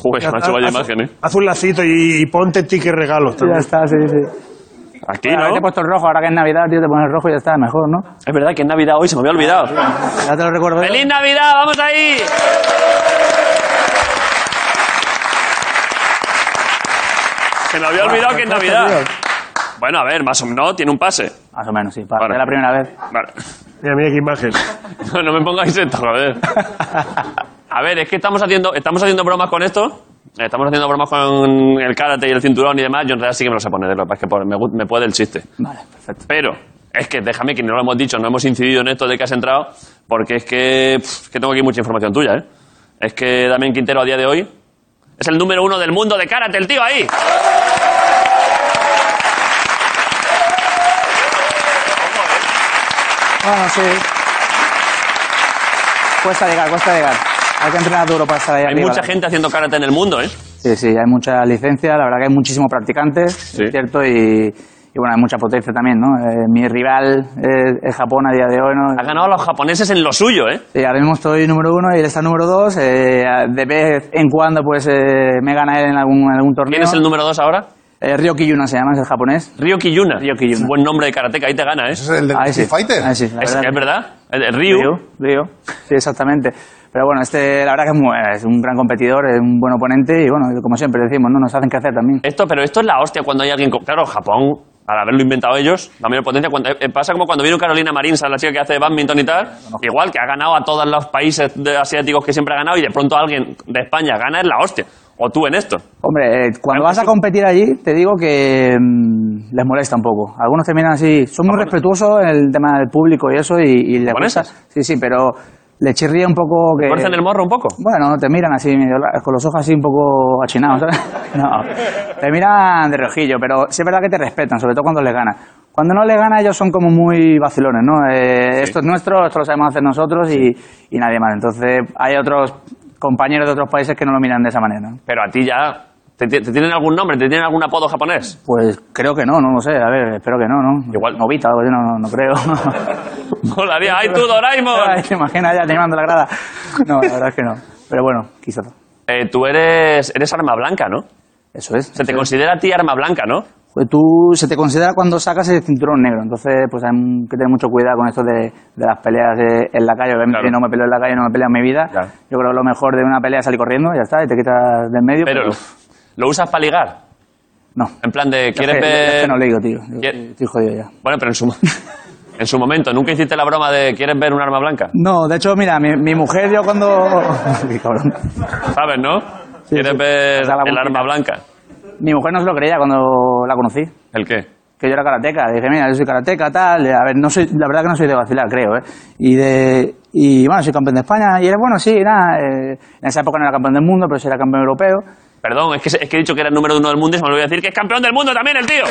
Joder, ha hecho vaya Haz- imagen, ¿eh? Haz un lacito y, y ponte ticket regalos Ya está, sí, sí. Aquí, Bueno, ¿no? te he puesto el rojo, ahora que es Navidad, tío, te pones el rojo y ya está, mejor, ¿no? Es verdad que es Navidad hoy, se me había olvidado. Ya te lo recuerdo. yo. ¡Feliz Navidad! ¡Vamos ahí! Se me había olvidado que es Navidad. Bueno, a ver, más o menos, tiene un pase. Más o menos, sí, para Vale. la primera vez. Vale. Mira, mira qué imagen. No, no me pongáis esto, joder. A ver, es que estamos haciendo, estamos haciendo bromas con esto. Estamos haciendo bromas con el karate y el cinturón y demás. Yo en realidad sí que me lo sé poner, lo que pasa es que me, gu- me puede el chiste. Vale, perfecto. Pero es que déjame que no lo hemos dicho, no hemos incidido en esto de que has entrado, porque es que, es que tengo aquí mucha información tuya, ¿eh? Es que Damián Quintero a día de hoy es el número uno del mundo de karate, el tío ahí. Bueno, sí. Cuesta llegar, cuesta llegar. Hay que entrenar duro para estar ahí Hay arriba. mucha gente haciendo karate en el mundo, ¿eh? Sí, sí, hay mucha licencia, la verdad que hay muchísimos practicantes, Sí. es cierto, y, y bueno, hay mucha potencia también, ¿no? Eh, mi rival es, es Japón a día de hoy, ¿no? Ha ganado a los japoneses en lo suyo, ¿eh? Sí, ahora mismo estoy número uno y él está número dos. eh, de vez en cuando, pues, eh, me gana él en algún, en algún torneo. ¿Quién es el número dos ahora? Eh, Ryoki Yuna se llama, es el japonés. Ryo Kiyuna. Ryo Kiyuna. Buen nombre de karateca, ahí te gana, ¿eh? ¿Ese es el del Ahí sí. Fighter? Ahí sí, la Es, verdad. es verdad. El de Ryu. Ryo, Ryo. Sí, exactamente. Pero bueno, este, la verdad que es, muy- es un gran competidor, es un buen oponente y bueno, como siempre decimos, ¿no? Nos hacen que hacer también. Esto, pero esto es la hostia cuando hay alguien. con- Claro, Japón, al haberlo inventado ellos, la mayor potencia. Cuando, eh, pasa como cuando vino Carolina Marín, la chica que hace badminton y tal. Igual que ha ganado a todos los países de- asiáticos que siempre ha ganado y de pronto alguien de España gana, es la hostia. O tú en esto. Hombre, eh, cuando vas a competir allí, te digo que mm, les molesta un poco. Algunos terminan así, son muy respetuosos en el tema del público y eso, y, y les gusta. Sí, sí, pero, le chirría un poco que... ¿Tuercen el morro un poco? Bueno, te miran así, con los ojos así un poco achinados, ¿sabes? No, te miran de reojillo, pero sí es verdad que te respetan, sobre todo cuando les gana. Cuando no les gana, ellos son como muy vacilones, ¿no? Eh, Esto es nuestro, esto lo sabemos hacer nosotros y, y nadie más. Entonces, hay otros compañeros de otros países que no lo miran de esa manera. ¿no? Pero a ti ya... ¿Te, te- tienen algún nombre? ¿Te tienen algún apodo japonés? Pues creo que no, no lo sé, a ver, espero que no, ¿no? Igual. Novita, algo así, no, no, creo. Molaría. ¡Ay, tú, Doraemon! Ay, ¿Te imaginas ya animando la grada? No, la verdad es que no. Pero bueno, quizás. Eh, tú eres, eres arma blanca, ¿no? Eso es. Se te considera a ti arma blanca, ¿no? Pues tú se te considera cuando sacas el cinturón negro, entonces pues hay que tener mucho cuidado con esto de, de las peleas eh, en la calle. Obviamente Claro. no me peleo en la calle, no me peleo en mi vida. Claro. Yo creo que lo mejor de una pelea es salir corriendo, ya está, y te quitas del medio. Pero lo usas para ligar. no. En plan de, Es ¿quieres que- es ver...? que no le digo, tío. Yo ¿Quiere- Estoy, jodido ya. Bueno, pero en su, en su momento, ¿nunca hiciste la broma de ¿quieres ver un arma blanca? No, de hecho, mira, mi, mi mujer yo cuando... Qué cabrón. ¿Sabes, no? Sí, ¿Quieres sí. ver la el boquita. arma blanca? Mi mujer no se lo creía cuando la conocí. ¿El qué? que yo era karateca. Dije, mira, yo soy karateca, tal. A ver, no soy, la verdad que no soy de vacilar, creo, ¿eh? Y, de, y bueno, soy campeón de España. Y era bueno, sí, nada. eh, en esa época no era campeón del mundo, pero sí era campeón europeo. Perdón, es que, es que he dicho que era el número uno del mundo y se me olvidó decir que es campeón del mundo también el tío.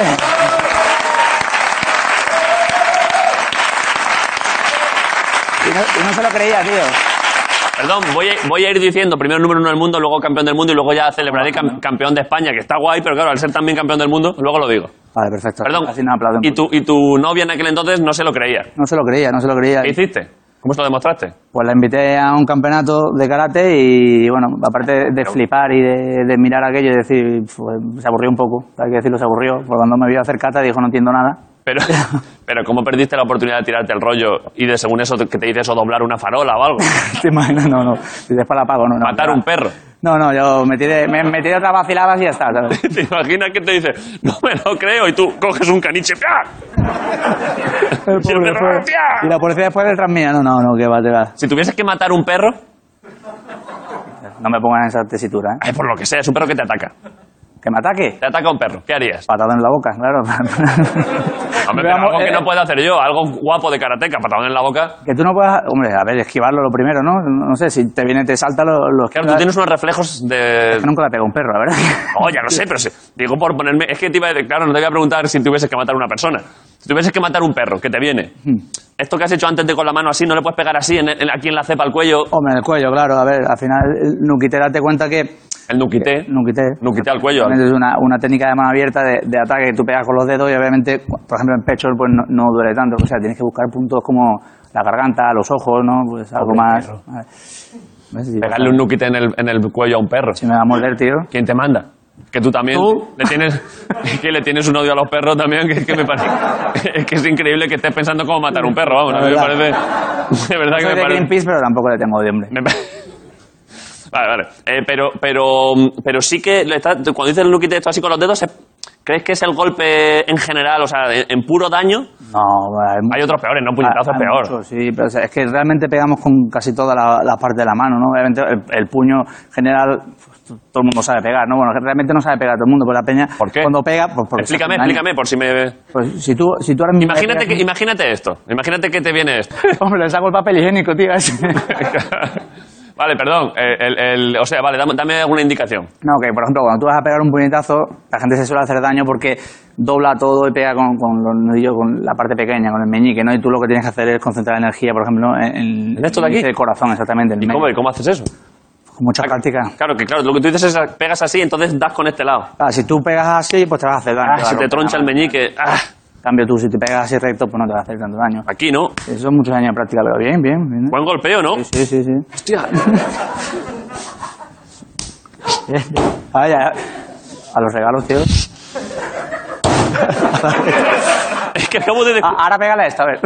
Y no, y no se lo creía, tío. Perdón, voy a, voy a ir diciendo primero número uno del mundo, luego campeón del mundo y luego ya celebraré cam- campeón de España, que está guay, pero claro, al ser también campeón del mundo, luego lo digo. Vale, perfecto. Perdón. Así aplauden. Y tu, y tu novia en aquel entonces no se lo creía. No se lo creía, no se lo creía. ¿Qué hiciste? ¿Cómo se lo demostraste? Pues la invité a un campeonato de karate y, bueno, aparte de flipar y de, de mirar aquello y decir, pues, se aburrió un poco, hay que decirlo, se aburrió. Porque cuando me vio hacer kata dijo, no entiendo nada. Pero, pero ¿cómo perdiste la oportunidad de tirarte el rollo y de según eso que te dices o doblar una farola o algo? ¿Te imaginas? No, no. Y después la apago, no. no. Matar un perro. No, no, yo me tiré, me, me tiré otras vaciladas y ya está, ¿sabes? ¿Te imaginas que te dice, no me lo creo? Y tú coges un caniche, ¡pia! El Y el pobre perro, fue- ¡tía! Y la policía después detrás mía. No, no, no, que va, te va. Si tuvieses que matar un perro, No me pongan en esa tesitura, ¿eh? ay, por lo que sea, es un perro que te ataca. Que me ataque. Te ataca un perro, ¿qué harías? Patado en la boca, claro. Hombre, pero algo que eh, no puedo hacer yo, algo guapo de karateca, patadón en la boca. Que tú no puedas, hombre, a ver, esquivarlo lo primero, ¿no? No sé, si te viene, te salta, lo, lo Claro, tú esquivas. tienes unos reflejos de... Que nunca le pega un perro, la verdad. Oh, ya lo sé, pero sí. digo por ponerme... Es que te iba a... Claro, no te voy a preguntar si tuvieses que matar a una persona. Si tuvieses que matar un perro, que te viene. Hmm. Esto que has hecho antes de con la mano así, no le puedes pegar así, en- en- aquí en la cepa al cuello. Hombre, en el cuello, claro, a ver, al final, el Nukite, date cuenta que... El nuquité. Nukite... Nuquité al cuello. Es una, una técnica de mano abierta de, de ataque que tú pegas con los dedos y obviamente, por ejemplo, en pecho pues no, no duele tanto. O sea, tienes que buscar puntos como la garganta, los ojos, ¿no? Pues algo más... Pegarle un nuquité en el, en el cuello a un perro. Si me va a morder, tío. ¿Quién te manda? Que tú también ¿Tú? le tienes es que le tienes un odio a los perros también que, que me parece es que es increíble que estés pensando cómo matar un perro vamos a mí me parece de verdad No que me de parece Greenpeace, pero tampoco le tengo odio, hombre. me vale vale Eh, pero pero pero sí que le está- cuando dices nuquite esto así con los dedos es- ¿crees que es el golpe en general o sea en, en puro daño No, hay, hay otros peores no puñetazo hay peor muchos, sí, pero o sea, es que realmente pegamos con casi toda la, la parte de la mano, ¿no? Obviamente el, el puño general, pues, t- todo el mundo sabe pegar, ¿no? Bueno, realmente no sabe pegar todo el mundo, pero la peña ¿Por qué? cuando pega, pues porque se explícame hace un daño. explícame por si me Pues si tú, si tú ahora mismo imagínate que pegas imagínate esto imagínate que te viene esto Hombre, le saco el papel higiénico, tío. ese. vale perdón eh, el, el- o sea vale dame, dame alguna indicación No, que por ejemplo, cuando tú vas a pegar un puñetazo, la gente se suele hacer daño porque dobla todo y pega con, con los nudillos, con la parte pequeña, con el meñique, ¿no? Y tú lo que tienes que hacer es concentrar energía, por ejemplo, en, en ¿En esto de aquí? el corazón, exactamente. en el ¿Y cómo, y cómo haces eso? Con mucha práctica. Claro, que claro, lo que tú dices es pegas así, entonces das con este lado. Ah, si tú pegas así, pues te vas a hacer daño. Ah, se te troncha el meñique. Ah, cambio, tú, si te pegas así recto, pues no te va a hacer tanto daño. aquí no. Eso son muchos años de práctica, pero bien, bien. bien. Buen golpeo, ¿no? Sí, sí, sí. Hostia. Bien. Ah, ya. A los regalos, tío. Es que acabo de, Ah, ahora pégale a esta, a ver.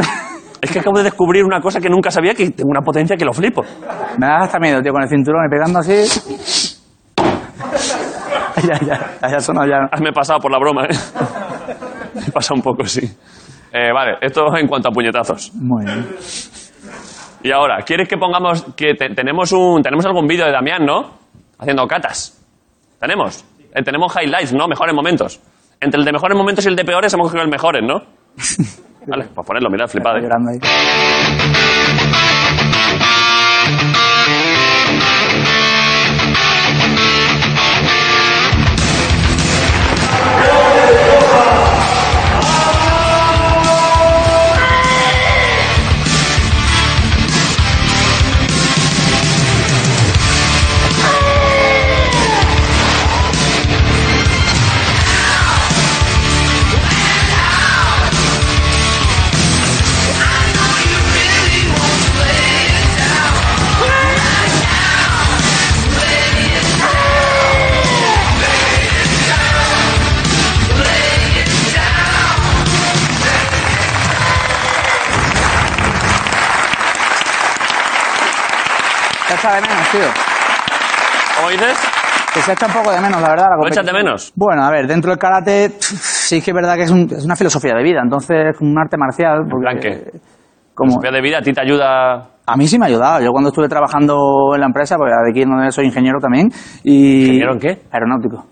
es que acabo de descubrir una cosa que nunca sabía, que tengo una potencia que lo flipo. Me das hasta miedo, tío, con el cinturón y pegando así. ya, ya, ya, ya sonó ya. Me he pasado por la broma, ¿eh? Pasado un poco, sí. Eh, vale, esto en cuanto a puñetazos. Muy bien. Y ahora, ¿quieres que pongamos que te- tenemos un tenemos algún vídeo de Damián, ¿no? Haciendo catas. ¿Tenemos? Eh, tenemos highlights, ¿no? Mejores momentos. Entre el de mejores momentos y el de peores hemos cogido el mejores, ¿no? Vale, pues ponedlo, mirad, flipad. ¿eh? llorando ahí. Echa de menos, tío. ¿Cómo dices? Que se echa un poco de menos, la verdad. la ¿Lo echas de menos? Bueno, a ver, dentro del karate pff, sí que es verdad que es, un- es una filosofía de vida, entonces es un arte marcial. Porque, plan qué? como, Filosofía de vida a ti te ayuda... a mí sí me ha ayudado. Yo cuando estuve trabajando en la empresa, porque de aquí donde soy ingeniero también, y... ¿Ingeniero en qué? Aeronáutico.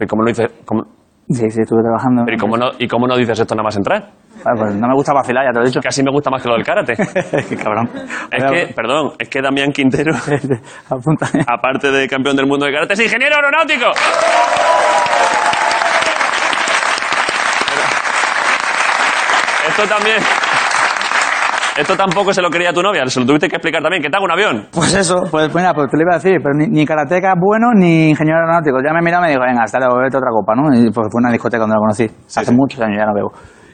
¿Y cómo lo dices? ¿Cómo- Sí, sí, estuve trabajando. pero ¿y, cómo no, ¿Y cómo no dices esto nada más entrar? Ah, pues no me gusta vacilar, ya te lo he dicho. Casi me gusta más que lo del karate. Qué cabrón. Es que, perdón, es que Damián Quintero, aparte de campeón del mundo de karate, es ingeniero aeronáutico. Pero- Esto también... Esto tampoco se lo quería tu novia, se lo tuviste que explicar también, que te hago un avión. Pues eso, pues mira, pues te lo iba a decir, pero ni, ni karateca bueno ni ingeniero aeronáutico. Ya me miró y me dijo, venga, hasta luego, a otra copa, ¿no? Y pues fue una discoteca donde lo conocí. Hace muchos años ya no bebo.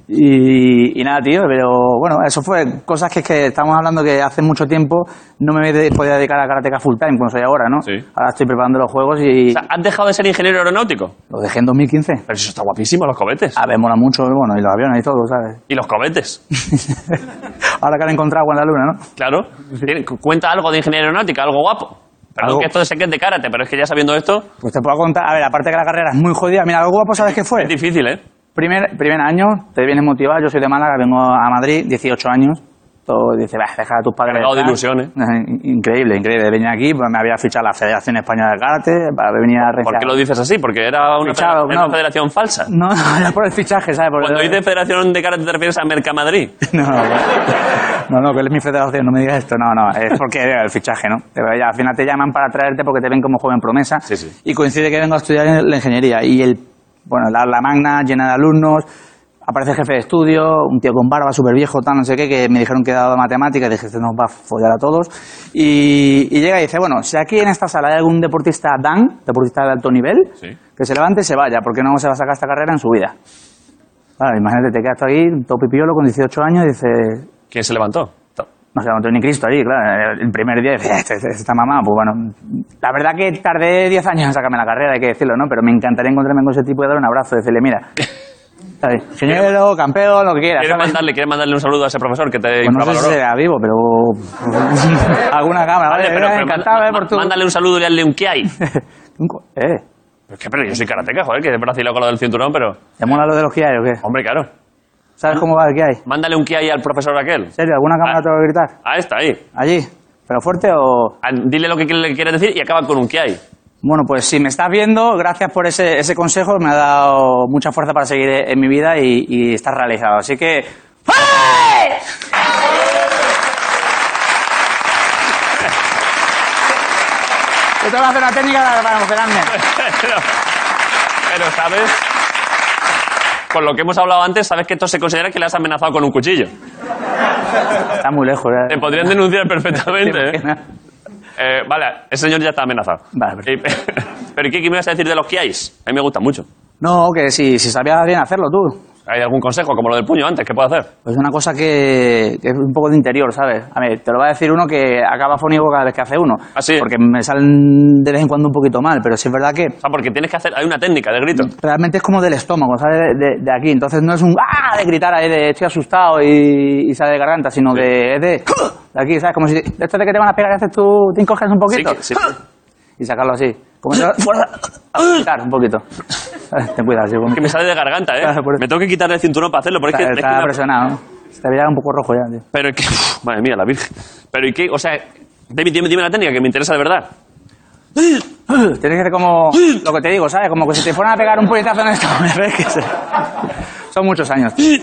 Y, y nada, tío, pero bueno, eso fue cosas que, que estamos hablando que hace mucho tiempo no me podía dedicar a karateca full time, como soy ahora, ¿no? Sí. Ahora estoy preparando los juegos y O sea, ¿has dejado de ser ingeniero aeronáutico? lo dejé en 2015. Pero eso está guapísimo, los cohetes. A ver, mola mucho, bueno, y los aviones y todo, ¿sabes? Y los cohetes. ahora que han encontrado agua en la luna, ¿no? Claro. Cuenta algo de ingeniería aeronáutica, algo guapo. Perdón que esto sé que es de karate, pero es que ya sabiendo esto, Pues te puedo contar, a ver, aparte que la carrera es muy jodida, mira, algo guapo, ¿sabes qué fue? es difícil, ¿eh? Primer, primer año, te vienes motivado, yo soy de Málaga, vengo a Madrid, 18 años. Todo dice, "Bah, deja a tus padres. Cargado de tal". ilusiones. Increíble, increíble. Venía aquí, pues me había fichado la Federación Española de Karate, para venir a ¿Por qué lo dices así? Porque era una, Fichado, era una no. federación falsa. No, no, era por el fichaje, ¿sabes? Por Cuando el- dices Federación de Karate te refieres a Mercamadrid. No, no, no, que él es mi federación, no me digas esto, no, no, es porque era el fichaje, ¿no? Pero ya, al final te llaman para traerte porque te ven como joven promesa Sí, sí. y coincide que vengo a estudiar en la ingeniería y el, bueno, la, la magna llena de alumnos, aparece el jefe de estudio, un tío con barba súper viejo, tal, no sé qué, que me dijeron que daba matemáticas, dije, este nos va a follar a todos, y, y llega y dice, bueno, si aquí en esta sala hay algún deportista Dan, deportista de alto nivel, Sí. que se levante y se vaya, porque no se va a sacar esta carrera en su vida. Claro, imagínate, te quedas tú ahí, todo pipiolo, con 18 años, y dices, ¿Quién se levantó? No se levantó ni Cristo ahí, claro. El primer día, dice, este, este- esta mamá, pues bueno. La verdad que tardé 10 años en sacarme la carrera, hay que decirlo, ¿no? Pero me encantaría encontrarme con ese tipo y darle un abrazo, decirle, mira, ¿sabes? ingeniero, campeón, lo que quieras. ¿Quieres mandarle, ¿Quieres mandarle un saludo a ese profesor que te Pues no sé si será vivo, pero. alguna cámara, Vale, pero, pero encantado, ¿eh? Por tu. mándale un saludo y hazle un kiai. Eh, Pero, ¿qué? pero yo soy karateca, joder, que es brasileño con lo del cinturón, pero... ¿te mola lo de los que hay o qué? Hombre, claro. ¿Sabes cómo va el que hay? Mándale un kiai al profesor aquel. ¿En serio? ¿Alguna cámara Ah. te va a gritar? Ah, está ahí. ¿Allí? ¿Pero fuerte o.? Ah, Dile lo que le quieres decir y acaba con un kiai. Bueno, pues si me estás viendo, gracias por ese, ese consejo, me ha dado mucha fuerza para seguir en mi vida y, y estar realizado. Así que... ¡Hey! Yo tengo que hacer una técnica para- para emocionarme. pero, pero, ¿sabes? Con lo que hemos hablado antes, sabes que esto se considera que le has amenazado con un cuchillo. Está muy lejos. ¿eh? Te podrían denunciar perfectamente, ¿Te ¿eh? Eh, vale, ese señor ya está amenazado. Vale, pero ¿y qué, me vas a decir de los kiais? A mí me gusta mucho. No, que si, si sabías bien hacerlo tú. ¿Hay algún consejo, como lo del puño antes? ¿Qué puedo hacer? Pues es una cosa que, que es un poco de interior, ¿sabes? A ver, te lo va a decir uno que acaba fónico cada vez que hace uno. ¿Ah, sí? Porque me salen de vez en cuando un poquito mal, pero sí es verdad que O sea, porque tienes que hacer... Hay una técnica de grito. realmente es como del estómago, ¿sabes? De, de- de aquí. Entonces no es un ¡ah! de gritar ahí de estoy asustado y, y sale de garganta, sino de, es de, de aquí, ¿sabes? Como si de esto de que te van a pegar y haces tú, te encoges un poquito. Sí, que- sí. Y sacarlo así. Gritar un poquito. Ten cuidado, sí. Que me sale de garganta, ¿eh? Claro, por. Me tengo que quitar el cinturón para hacerlo, porque es Está, que... es está que me- presionado, ¿no? Se te veía un poco rojo ya, tío. Pero es que... madre mía, la virgen. Pero ¿y qué? O sea, David, dime, dime la técnica que me interesa de verdad. Tienes que hacer como lo que te digo, ¿sabes? Como que si te fueran a pegar un puñetazo en esto, ¿ves? Que se- Son muchos años. Y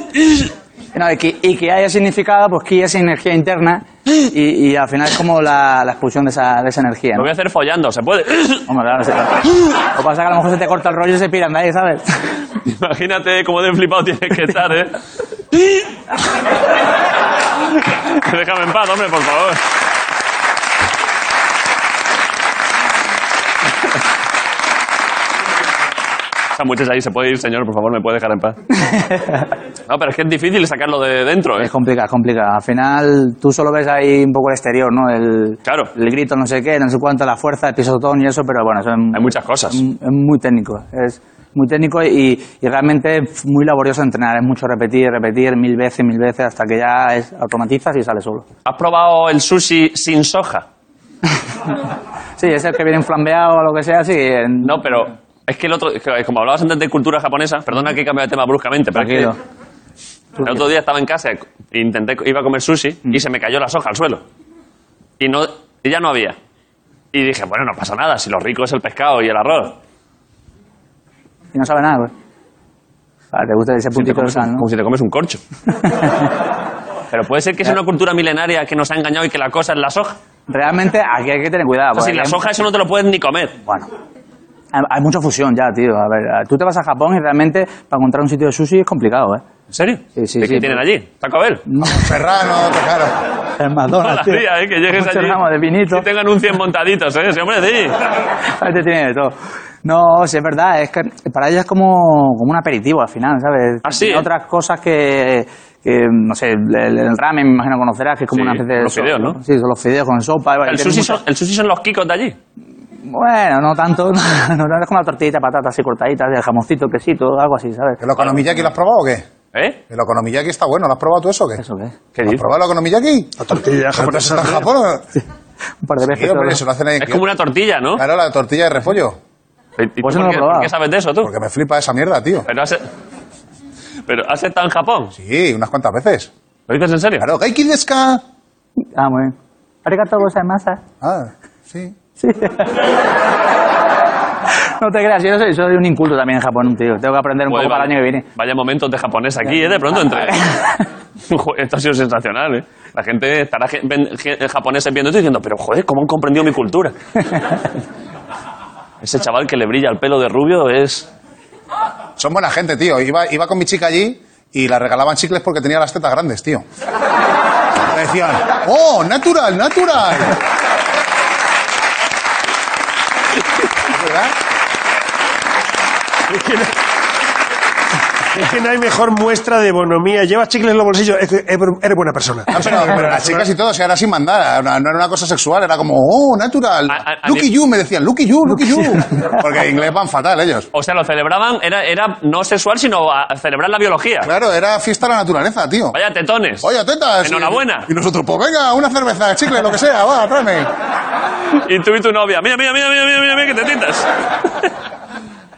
No, y, ki haya significado, pues ki es energía interna y, y al final es como la, la expulsión de esa, de esa energía. Lo ¿no? voy a hacer follando, ¿se puede? Hombre, claro, sí, claro. Lo que pasa es que a lo mejor se te corta el rollo y se piran de ahí, ¿sabes? Imagínate cómo de flipado tienes que estar, ¿eh? Déjame en paz, hombre, por favor. Esa muchacha ahí se puede ir, señor, por favor, me puede dejar en paz. No, pero es que es difícil sacarlo de dentro, ¿eh? Es complicado, es complicado. Al final tú solo ves ahí un poco el exterior, ¿no? El, Claro. el grito, no sé qué, no sé cuánto, la fuerza, el pisotón y eso, pero bueno, es, Hay muchas cosas. es muy técnico. Es muy técnico y, y realmente es muy laborioso entrenar. Es mucho repetir, repetir mil veces, mil veces hasta que ya es, automatizas y sale solo. ¿Has probado el sushi sin soja? Sí, es el que viene flambeado o lo que sea, sí. en- No, pero es que el otro, es que como hablabas antes de cultura japonesa, perdona que cambie de tema bruscamente, pero es que Tranquilo. el otro día estaba en casa, e intenté, iba a comer sushi y se me cayó la soja al suelo. Y, no, y ya no había. Y dije, bueno, no pasa nada, si lo rico es el pescado y el arroz. Y no sabe nada, güey. Vale, te gusta ese Si te puntito de comes un- sal, ¿no? Como si te comes un corcho. Pero puede ser que sea una cultura milenaria que nos ha engañado y que la cosa es la soja. Realmente aquí hay que tener cuidado. O sea, porque sin la hay- soja eso no te lo puedes ni comer. Bueno. Hay, mucha fusión ya, tío. A ver, tú te vas a Japón y realmente para encontrar un sitio de sushi es complicado, ¿eh? ¿En serio? Sí, sí, ¿De sí, qué tienen allí? ¿Taco Bell? Serrano, te- claro. El McDonald's, tío. ¿eh? Que llegues allí ramo de vinito. y tengan un 100 montaditos, ¿eh? Sí, hombre, sí. Este tiene de todo. No, sí, es verdad, es que para ella es como, como un aperitivo al final, ¿sabes? Ah, sí, ¿eh? otras cosas que, que, no sé, el, el ramen me imagino conocerás, que es como Sí, una especie de... los fideos, ¿no? Sí, son los fideos con sopa. El que sushi, mucho- son, el sushi son los kikos de allí. Bueno, no tanto, no, no es como la tortillita de patatas así cortaditas, el jamoncito, quesito, algo así, ¿sabes? ¿El okonomiyaki lo has probado o qué? ¿Eh? ¿El okonomiyaki está bueno? ¿Lo has probado tú eso o qué? ¿Eso qué? ¿Qué ¿Has dices? probado el okonomiyaki? La tortilla ¿Está japonesa. en Japón? Un par de veces. Sí, eso lo hacen ahí. Es como una tortilla, ¿no? Claro, la tortilla de repollo. ¿Y tú Pues no por, lo he qué, probado. por qué sabes de eso tú? Porque me flipa esa mierda, tío. Pero has, pero has estado en Japón. Sí, unas cuantas veces. ¿Lo dices en serio? Claro, Gaiki desu ka? Ah, muy bien. Arigato gozaimasu. Ah, sí. Sí. No te creas, yo soy, soy un inculto también en Japón, tío. Tengo que aprender un poco para el año que viene. Vaya momentos de japonés aquí, ¿eh? De pronto entre... Esto ha sido sensacional, ¿eh? La gente estará japoneses viendo esto y diciendo, pero joder, ¿cómo han comprendido mi cultura? Ese chaval que le brilla el pelo de rubio es... Son buena gente, tío. Iba, iba con mi chica allí y la regalaban chicles porque tenía las tetas grandes, tío. Me decían, ¡oh, natural, natural! ¿Es verdad? Es que, no, es que no hay mejor muestra de bonomía. Llevas chicles en los bolsillos, es que eres buena persona. Ah, pero, pero las chicas y todo, si era sin mandar, no, no era una cosa sexual, era como, oh, natural. A- a- a Lucky you, me decían, Lucky you, Lucky you. Porque en inglés van fatal ellos. O sea, lo celebraban, era, era no sexual, sino a celebrar la biología. Claro, era fiesta de la naturaleza, tío. Vaya tetones. Oye, tetas. Enhorabuena. Y nosotros, pues venga, una cerveza, chicle, lo que sea, va, tráeme. Y tú y tu novia, mira, mira, mira, mira, mira, mira, mira, que tetitas.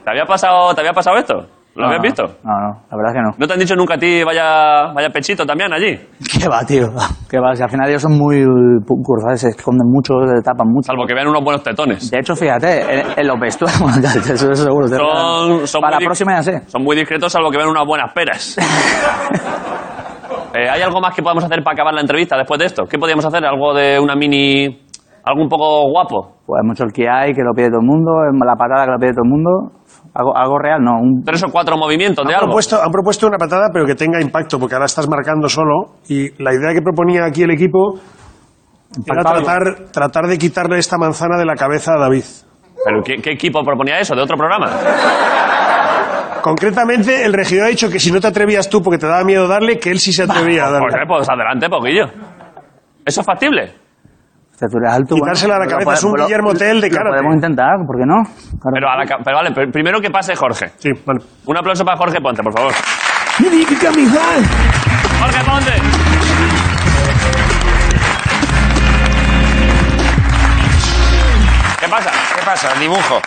¿Te había pasado, te había pasado esto? ¿Lo No, habías visto? No, no, la verdad es que no. ¿No te han dicho nunca a ti vaya, vaya pechito también allí? ¿Qué va, tío? ¿Qué va? Si al final ellos son muy puncos, ¿sabes? Se esconden mucho, se tapan mucho. Salvo que vean unos buenos tetones. De hecho, fíjate, en, en los vestuarios, bueno, ya, eso, eso seguro. Son, son Para la próxima ya sé. Son muy discretos, salvo que vean unas buenas peras. Eh, ¿Hay algo más que podamos hacer para acabar la entrevista después de esto? ¿Qué podríamos hacer? ¿Algo de una mini... algo un poco guapo? Pues mucho el que hay, que lo pide todo el mundo, la patada que lo pide todo el mundo. Algo, algo real, no. Un, Tres o cuatro movimientos de Han algo. propuesto, han propuesto una patada, pero que tenga impacto, porque ahora estás marcando solo. Y la idea que proponía aquí el equipo era tratar, tratar de quitarle esta manzana de la cabeza a David. ¿Pero qué, qué equipo proponía eso? ¿De otro programa? Concretamente, el regidor ha dicho que si no te atrevías tú porque te daba miedo darle, que él sí se atrevía a darle. Pues, pues adelante, poquillo. ¿Eso es factible? Este, tú eres alto. Quitársela a la cabeza, es un lo- Guillermo Tell de karate. podemos intentar, ¿por qué no? Claro. Pero, a la ca- pero vale, pero primero que pase Jorge. Sí, vale. Un aplauso para Jorge Ponte, por favor. Jorge Ponte. ¿Qué pasa? ¿Qué pasa? El dibujo.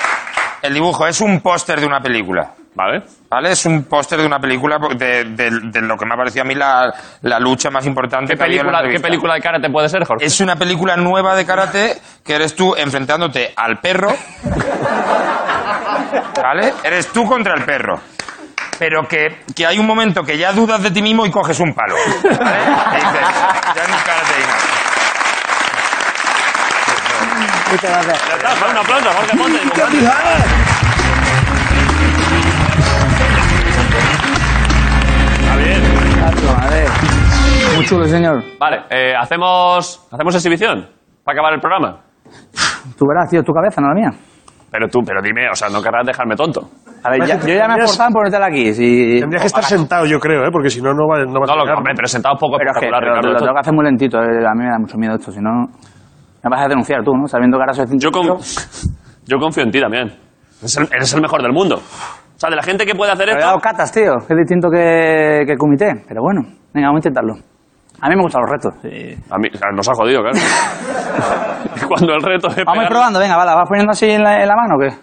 El dibujo es un póster de una película. Vale. ¿Vale? Es un póster de una película de, de- de lo que me ha parecido a mí la, la lucha más importante ¿Qué que ha habido en la película, ¿Qué película de karate puede ser, Jorge? Es una película nueva de karate que eres tú enfrentándote al perro. ¿Vale? Eres tú contra el perro. Pero que, que hay un momento que ya dudas de ti mismo y coges un palo. ¿Vale? Y dices, ya no es karate y nada. Muchas gracias. Ya está, un aplauso a Jorge Ponte. Madre. Muy chulo, señor. Vale, eh, ¿hacemos, ¿hacemos exhibición? Para acabar el programa. Tú verás, tío, tu cabeza, no la mía. Pero tú, pero dime, o sea, no querrás dejarme tonto. A ver, ya- yo ya me he esforzado en ponértela aquí. Si... Tendrías que estar sentado, yo creo, ¿eh? porque si no, no va, no va No, a lo, llegar. hombre, pero sentado un poco Pero es que pero Ricardo. lo tengo que hacer muy lentito. eh, A mí me da mucho miedo esto, si no... Me vas a denunciar tú, ¿no? Sabiendo que ahora soy Yo, con- yo confío en ti también. Eres el, eres el mejor del mundo. O sea, de la gente que puede hacer Pero he esto... dado catas, tío. Es distinto que, que el comité. Pero bueno, venga, vamos a intentarlo. A mí me gustan los retos. sí. A mí, nos ha jodido, claro. Cuando el reto es Vamos a ir probando, venga, va, ¿la vas poniendo así en la, en la mano o qué?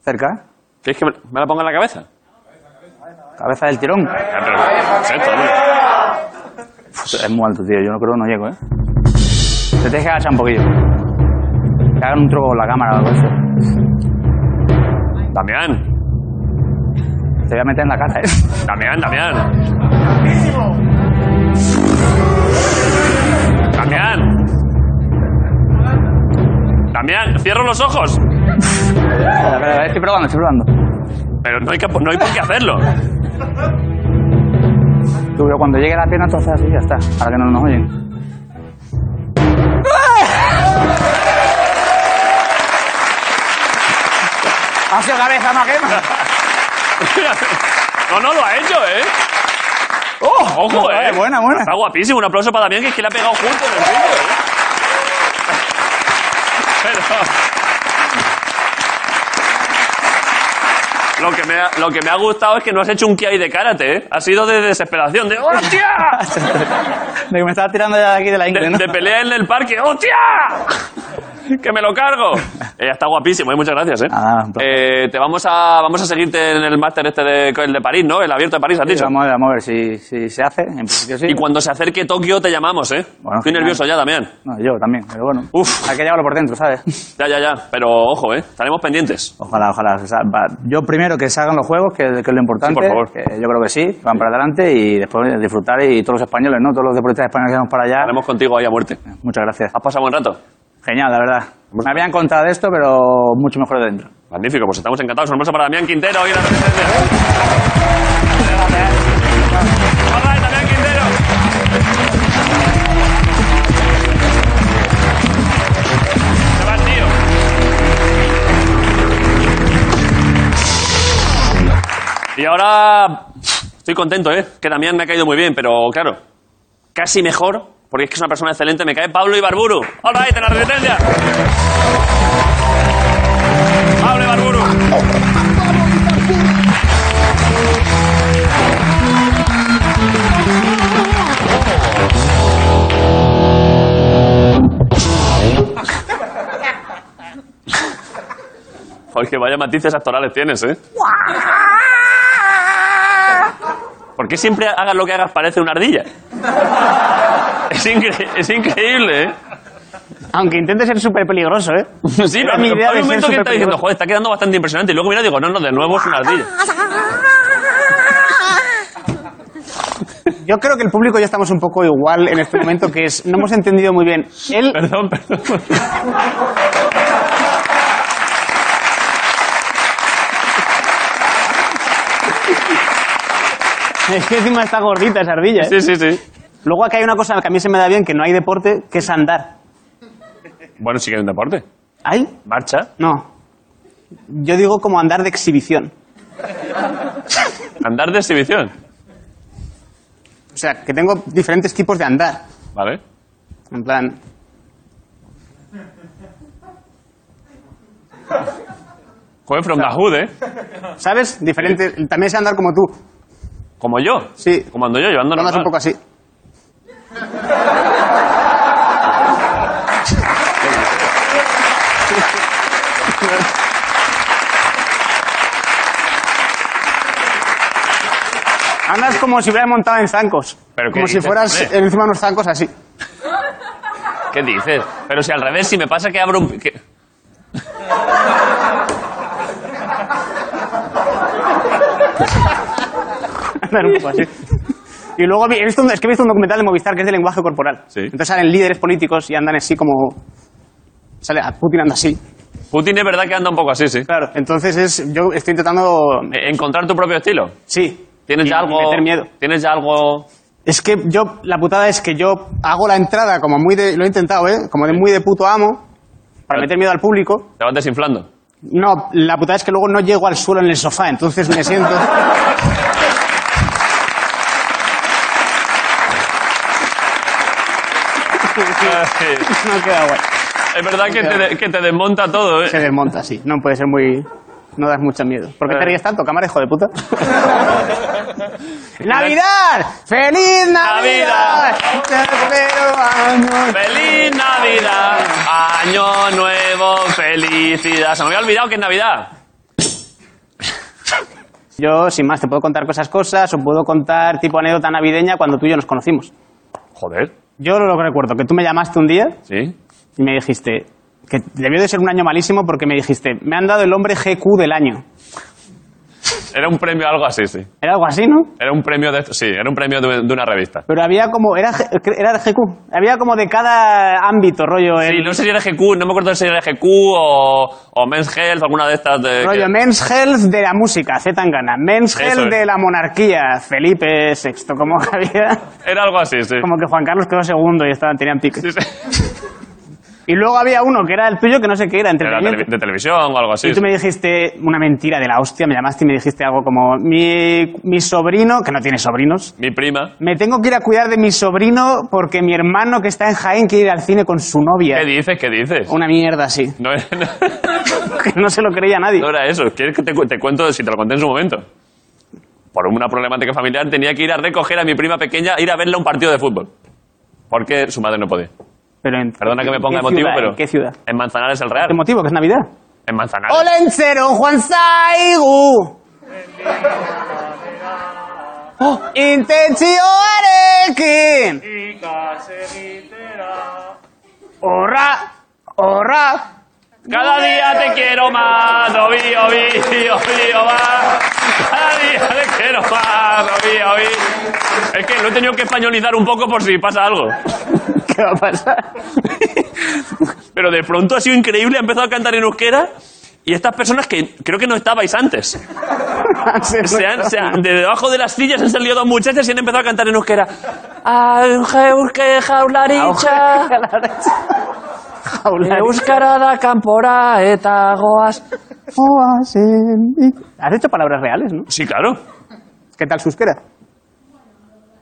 Cerca, ¿eh? ¿Quieres que me, la ponga en la cabeza? Cabeza del tirón. Ya, pero, es esto, hombre. Es muy alto, tío. Yo no creo que no llego, ¿eh? Te tienes que agachar un poquillo. Que hagan un truco con la cámara o algo así. Damián, Te voy a meter en la cara, ¿eh? Damián, Damián. Damián. Damián, cierro los ojos. Espera, espera, espera, Estoy probando, estoy probando. Pero no hay, que, no hay por qué hacerlo. Tú, pero cuando llegue la pierna, entonces así ya está. Para que no nos oyen. ¡Ha sido cabeza, no quema! No, no, lo ha hecho, ¿eh? ¡Oh! ¡Ojo, Vale, eh! buena, buena. Está guapísimo. Un aplauso para Damián, que es que le ha pegado justo en el vídeo, ¿eh? Pero... Lo que, me ha, lo que me ha gustado es que no has hecho un kiai de karate, ¿eh? Ha sido de desesperación, de ¡hostia! De que me estaba tirando ya de aquí de la De, ingle, ¿no? de pelea en el parque, ¡hostia! ¡Que me lo cargo! Ella está guapísimo, ¿eh? muchas gracias, ¿eh? Ah. Eh, te vamos a, vamos a seguirte en el máster este de, el de París, ¿no? El abierto de París, has Sí, dicho. vamos, a ver, vamos a ver si, si se hace. En principio sí. Y cuando se acerque Tokio te llamamos, ¿eh? Bueno, Estoy genial. nervioso ya, Damián. No, yo también, pero bueno. Uf. Hay que llevarlo por dentro, ¿sabes? Ya, ya, ya. Pero ojo, ¿eh? Estaremos pendientes. Ojalá, ojalá. Yo primero que se hagan los juegos, que, que es lo importante. Sí, por favor. que yo creo que sí, van para adelante y después disfrutar y todos los españoles, ¿no? Todos los deportistas españoles que vamos para allá. Estaremos contigo ahí a muerte. Muchas gracias. ¿Has pasado buen rato? Genial, la verdad. Me habían contado esto, pero mucho mejor de dentro. Magnífico, pues estamos encantados. Un aplauso para Damián Quintero en la resistencia. All right, Damián Quintero. Se va el tío. Y ahora estoy contento, ¿eh? Que Damián me ha caído muy bien, pero claro, casi mejor, porque es que es una persona excelente, me cae Pablo Ibarburu. All right, en la resistencia. Pablo Ibarburu. Porque vaya matices actorales tienes, ¿eh? ¿Por qué siempre hagas lo que hagas parece una ardilla? Es, incre- es increíble, ¿eh? Aunque intente ser súper peligroso, ¿eh? Sí, pero mi idea hay un momento que está diciendo, joder, está quedando bastante impresionante. Y luego mira, digo, no, no, de nuevo es una ardilla. Yo creo que el público ya estamos un poco igual en este momento, que es, no hemos entendido muy bien. Él, Perdón, perdón. es que encima está gordita esa ardilla, ¿eh? Sí, sí, sí. Luego aquí hay una cosa que a mí se me da bien, que no hay deporte, que es andar. Bueno, sí que hay un deporte. ¿Hay? Marcha. No. Yo digo como andar de exhibición. Andar de exhibición. O sea, que tengo diferentes tipos de andar. Vale. En plan, Joder, from the hood, ¿eh? ¿sabes? Diferentes. También sé andar como tú. Como yo. Sí. Como ando yo, llevando Andas un poco así. Andas como si hubieras montado en zancos. ¿Pero qué como si dices, fueras hombre? encima de unos zancos así. ¿Qué dices? Pero si al revés, si me pasa que abro un... que- Andar un poco así. Y luego he visto un- es que he visto un documental de Movistar que es de lenguaje corporal. Sí. Entonces salen líderes políticos y andan así como. Sale a Putin anda así. Putin es verdad que anda un poco así, sí. Claro. Entonces es. Yo estoy intentando. Eh, Encontrar tu propio estilo. Sí. ¿Tienes Y- ya algo...? meter miedo. ¿Tienes ya algo...? Es que yo. La putada es que yo hago la entrada como muy de. Lo he intentado, ¿eh? Como de muy de puto amo. Para meter miedo al público. Te vas desinflando. No, la putada es que luego no llego al suelo en el sofá. Entonces me siento. no queda guay. Es verdad que te, de- que te desmonta todo, ¿eh? Se desmonta, sí. No puede ser muy. No das mucho miedo. ¿Por qué Eh. te ríes tanto, cámara, hijo de puta? ¡Navidad! ¡Feliz Navidad! Años. ¡Feliz Navidad! ¡Año nuevo! ¡Felicidad! Se me había olvidado que es Navidad. Yo, sin más, te puedo contar cosas, cosas, o puedo contar tipo anécdota navideña cuando tú y yo nos conocimos. Joder. Yo lo que recuerdo, que tú me llamaste un día ¿Sí? y me dijiste que debió de ser un año malísimo porque me dijiste, me han dado el hombre GQ del año. Era un premio, algo así, sí. Era algo así, ¿no? Era un premio de... Sí, era un premio de, de una revista. Pero había como, era, era de GQ, había como de cada ámbito, rollo, Sí, el, no sé si era GQ, no me acuerdo si era GQ o, o Men's Health, alguna de estas de... rollo que- Men's Health de la música, Z Tangana, Men's Eso Health es. de la monarquía, Felipe VI, como había, Era algo así, sí. como que Juan Carlos quedó segundo y estaban, tenían pique. Sí, sí. Y luego había uno que era el tuyo que no sé qué era, Era entretenimiento. de televisión o algo así. Y tú me dijiste una mentira de la hostia, me llamaste y me dijiste algo como, mi, mi sobrino, que no tiene sobrinos, Mi prima. me tengo que ir a cuidar de mi sobrino porque mi hermano que está en Jaén quiere ir al cine con su novia. ¿Qué dices? ¿Qué dices? Una mierda así. No, era- que no se lo creía nadie. no era eso. ¿Quieres que te, cu- te cuento si te lo conté en su momento? Por una problemática familiar tenía que ir a recoger a mi prima pequeña, ir a verle un partido de fútbol. Porque su madre no podía. Pero en, Perdona que me ¿en ponga emotivo, ciudad? pero... ¿En qué ciudad? En Manzanares el Real. ¿Qué motivo? Que es Navidad. En Manzanares. Olentzero Juan Saigu. Intentzioarekin. Horra, horra. Cada día te quiero más, obi, obi, obi, obi, más. Cada día te quiero más, obi, obi. Es que lo he tenido que españolizar un poco por si pasa algo. ¿Qué va a pasar? Pero de pronto ha sido increíble, ha empezado a cantar en euskera y estas personas que creo que no estabais antes. Se han- se han- de debajo de las sillas han salido dos muchachas y han empezado a cantar en euskera. Euskara da kanpora eta goaz. Has hecho palabras reales, ¿no? Sí, claro. ¿Qué tal su euskera?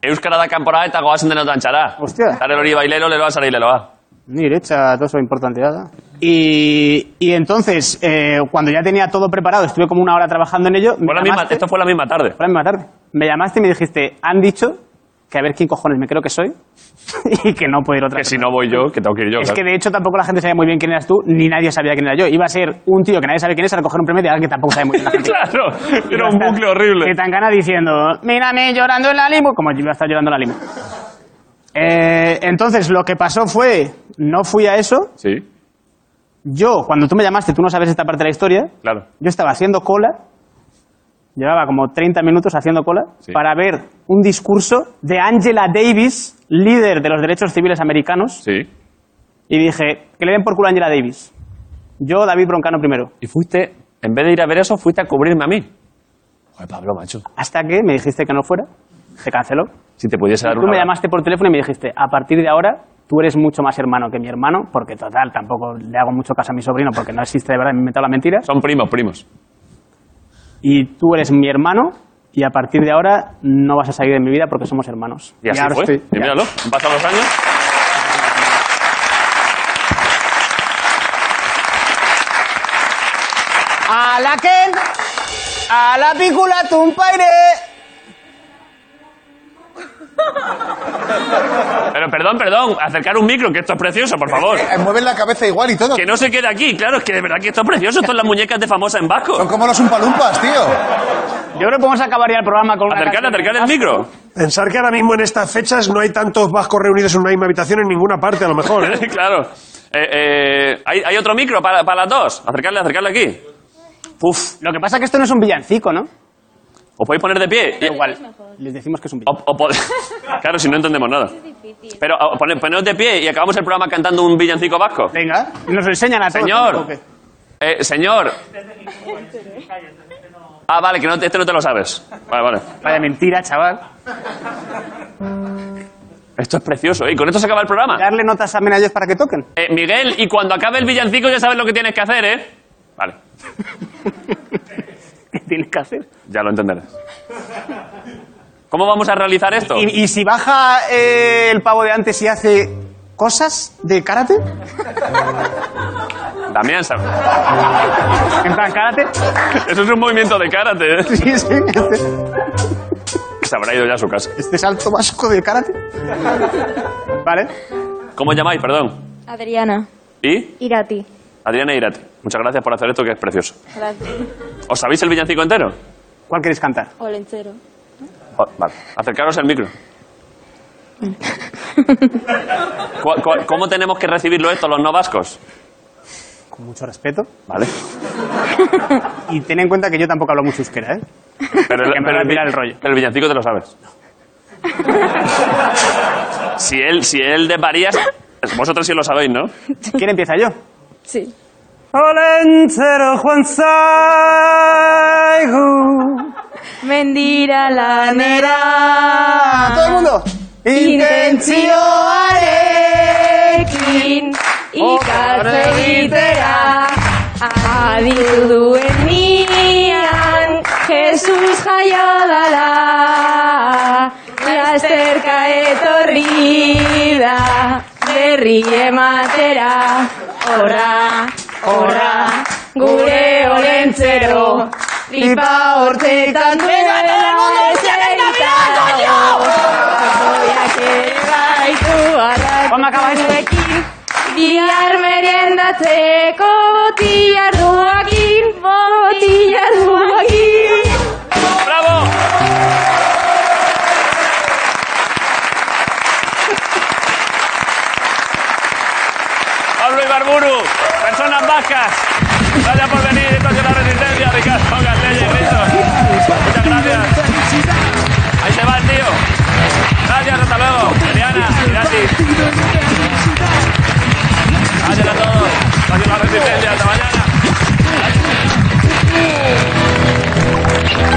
Euskara da kanpora eta goazen denotan txara. Hostia. Dare hori bailelo, leloa, sari leloa. Ni derecha, todo eso importante. ¿verdad? Y, y entonces, eh, cuando ya tenía todo preparado, estuve como una hora trabajando en ello. me Fue la misma, llamaste- esto fue la misma tarde. Fue la misma tarde. Me llamaste y me dijiste, han dicho que a ver quién cojones me creo que soy y que no puedo ir otra Que vez. si no voy yo, que tengo que ir yo. Es que claro. de hecho tampoco la gente sabía muy bien quién eras tú, ni nadie sabía quién era yo. Iba a ser un tío que nadie sabe quién es a recoger un premio de alguien que tampoco sabe muy bien la gente. Claro, era un bucle horrible. Que tan gana diciendo, mírame llorando en la limo, como yo iba a estar llorando en la limo. Eh, entonces, lo que pasó fue, no fui a eso. Sí, Yo, cuando tú me llamaste, tú no sabes esta parte de la historia. claro. Yo estaba haciendo cola, llevaba como 30 minutos haciendo cola, Sí. para ver un discurso de Angela Davis, líder de los derechos civiles americanos, Sí. y dije, que le den por culo a Angela Davis. Yo, David Broncano primero. Y fuiste, en vez de ir a ver eso, fuiste a cubrirme a mí. Joder, Pablo, macho. Hasta que me dijiste que no fuera, se canceló. Si te pudiese dar Tú una... me llamaste por teléfono y me dijiste, a partir de ahora, tú eres mucho más hermano que mi hermano, porque total, tampoco le hago mucho caso a mi sobrino, porque no existe de verdad, me he inventado la mentira. Son primos, primos. Y tú eres mi hermano y a partir de ahora no vas a salir de mi vida porque somos hermanos. Y así ahora fue. estoy- y ya. míralo, han pasado los años. A la Ken, a la pícula tumpaire. Pero perdón, perdón, acercar un micro, que esto es precioso, por favor. Eh, Mueven la cabeza igual y todo. Que no se quede aquí, claro, es que de verdad que esto es precioso. Esto es las muñecas de famosa en vasco. Son como los umpalumpas, tío. Yo creo que podemos acabar ya el programa con una Acercarle, canción acercarle el micro. Pensar que ahora mismo en estas fechas no hay tantos vascos reunidos en una misma habitación en ninguna parte, a lo mejor, ¿eh? claro. Eh, eh, ¿hay, hay otro micro para, para las dos? Acercarle, acercarle aquí. Uf, Lo que pasa es que esto no es un villancico, ¿no? ¿Os podéis poner de pie? Da igual. Les decimos que es un villancico. O- o pod- claro, si no entendemos nada. Pero o, pone- poneos de pie y acabamos el programa cantando un villancico vasco. Venga, y nos lo enseñan a todos. Señor. ¿o qué? Eh, señor. Ah, vale, que no, este no te lo sabes. Vale, vale. Vaya mentira, chaval. Esto es precioso, ¿eh? Y con esto se acaba el programa. Darle notas a ellos para que toquen. Eh, Miguel, y cuando acabe el villancico ya sabes lo que tienes que hacer, ¿eh? Vale, ¿Qué tienes que hacer? ya lo entenderás. ¿Cómo vamos a realizar esto? ¿Y, y si baja eh, el pavo de antes y hace cosas de karate? Damián, ¿sabes? En plan, karate. Eso es un movimiento de karate, ¿eh? Sí, sí. Se habrá ido ya a su casa. este salto básico de karate. Vale. ¿Cómo llamáis, perdón? Adriana. ¿Y? Irati. Adriana Irati. Muchas gracias por hacer esto, que es precioso. Gracias. ¿Os sabéis el villancico entero? ¿Cuál queréis cantar? Olencero. Oh, Vale, acercaros el micro. ¿Cu- cu- ¿Cómo tenemos que recibirlo esto los no vascos? Con mucho respeto. Vale. Y ten en cuenta que yo tampoco hablo mucho euskera, ¿eh? Pero el, pero el, el rollo. el villancico te lo sabes. Si él, si él. Vosotros sí lo sabéis, ¿no? ¿Quién empieza yo? Sí. Olencero Juan Saigu. Mendira lanera. ¡Todo el mundo! Intentzioarekin ikatze egitera aditu duen nian Jesus jaio dala lasterka etorri da berri ematera, horra, horra, gure olentzero, tripa hortetan duela eta erita. Vamos a acabar esto de ti arduo aquí. Guru, personas bajas. Gracias por venir, esto ha la resistencia, Ricardo Castells, Muchas gracias. Ahí se va el tío. Gracias, hasta luego. Adriana, gratis. Gracias a todos. Ha sido la resistencia, hasta mañana.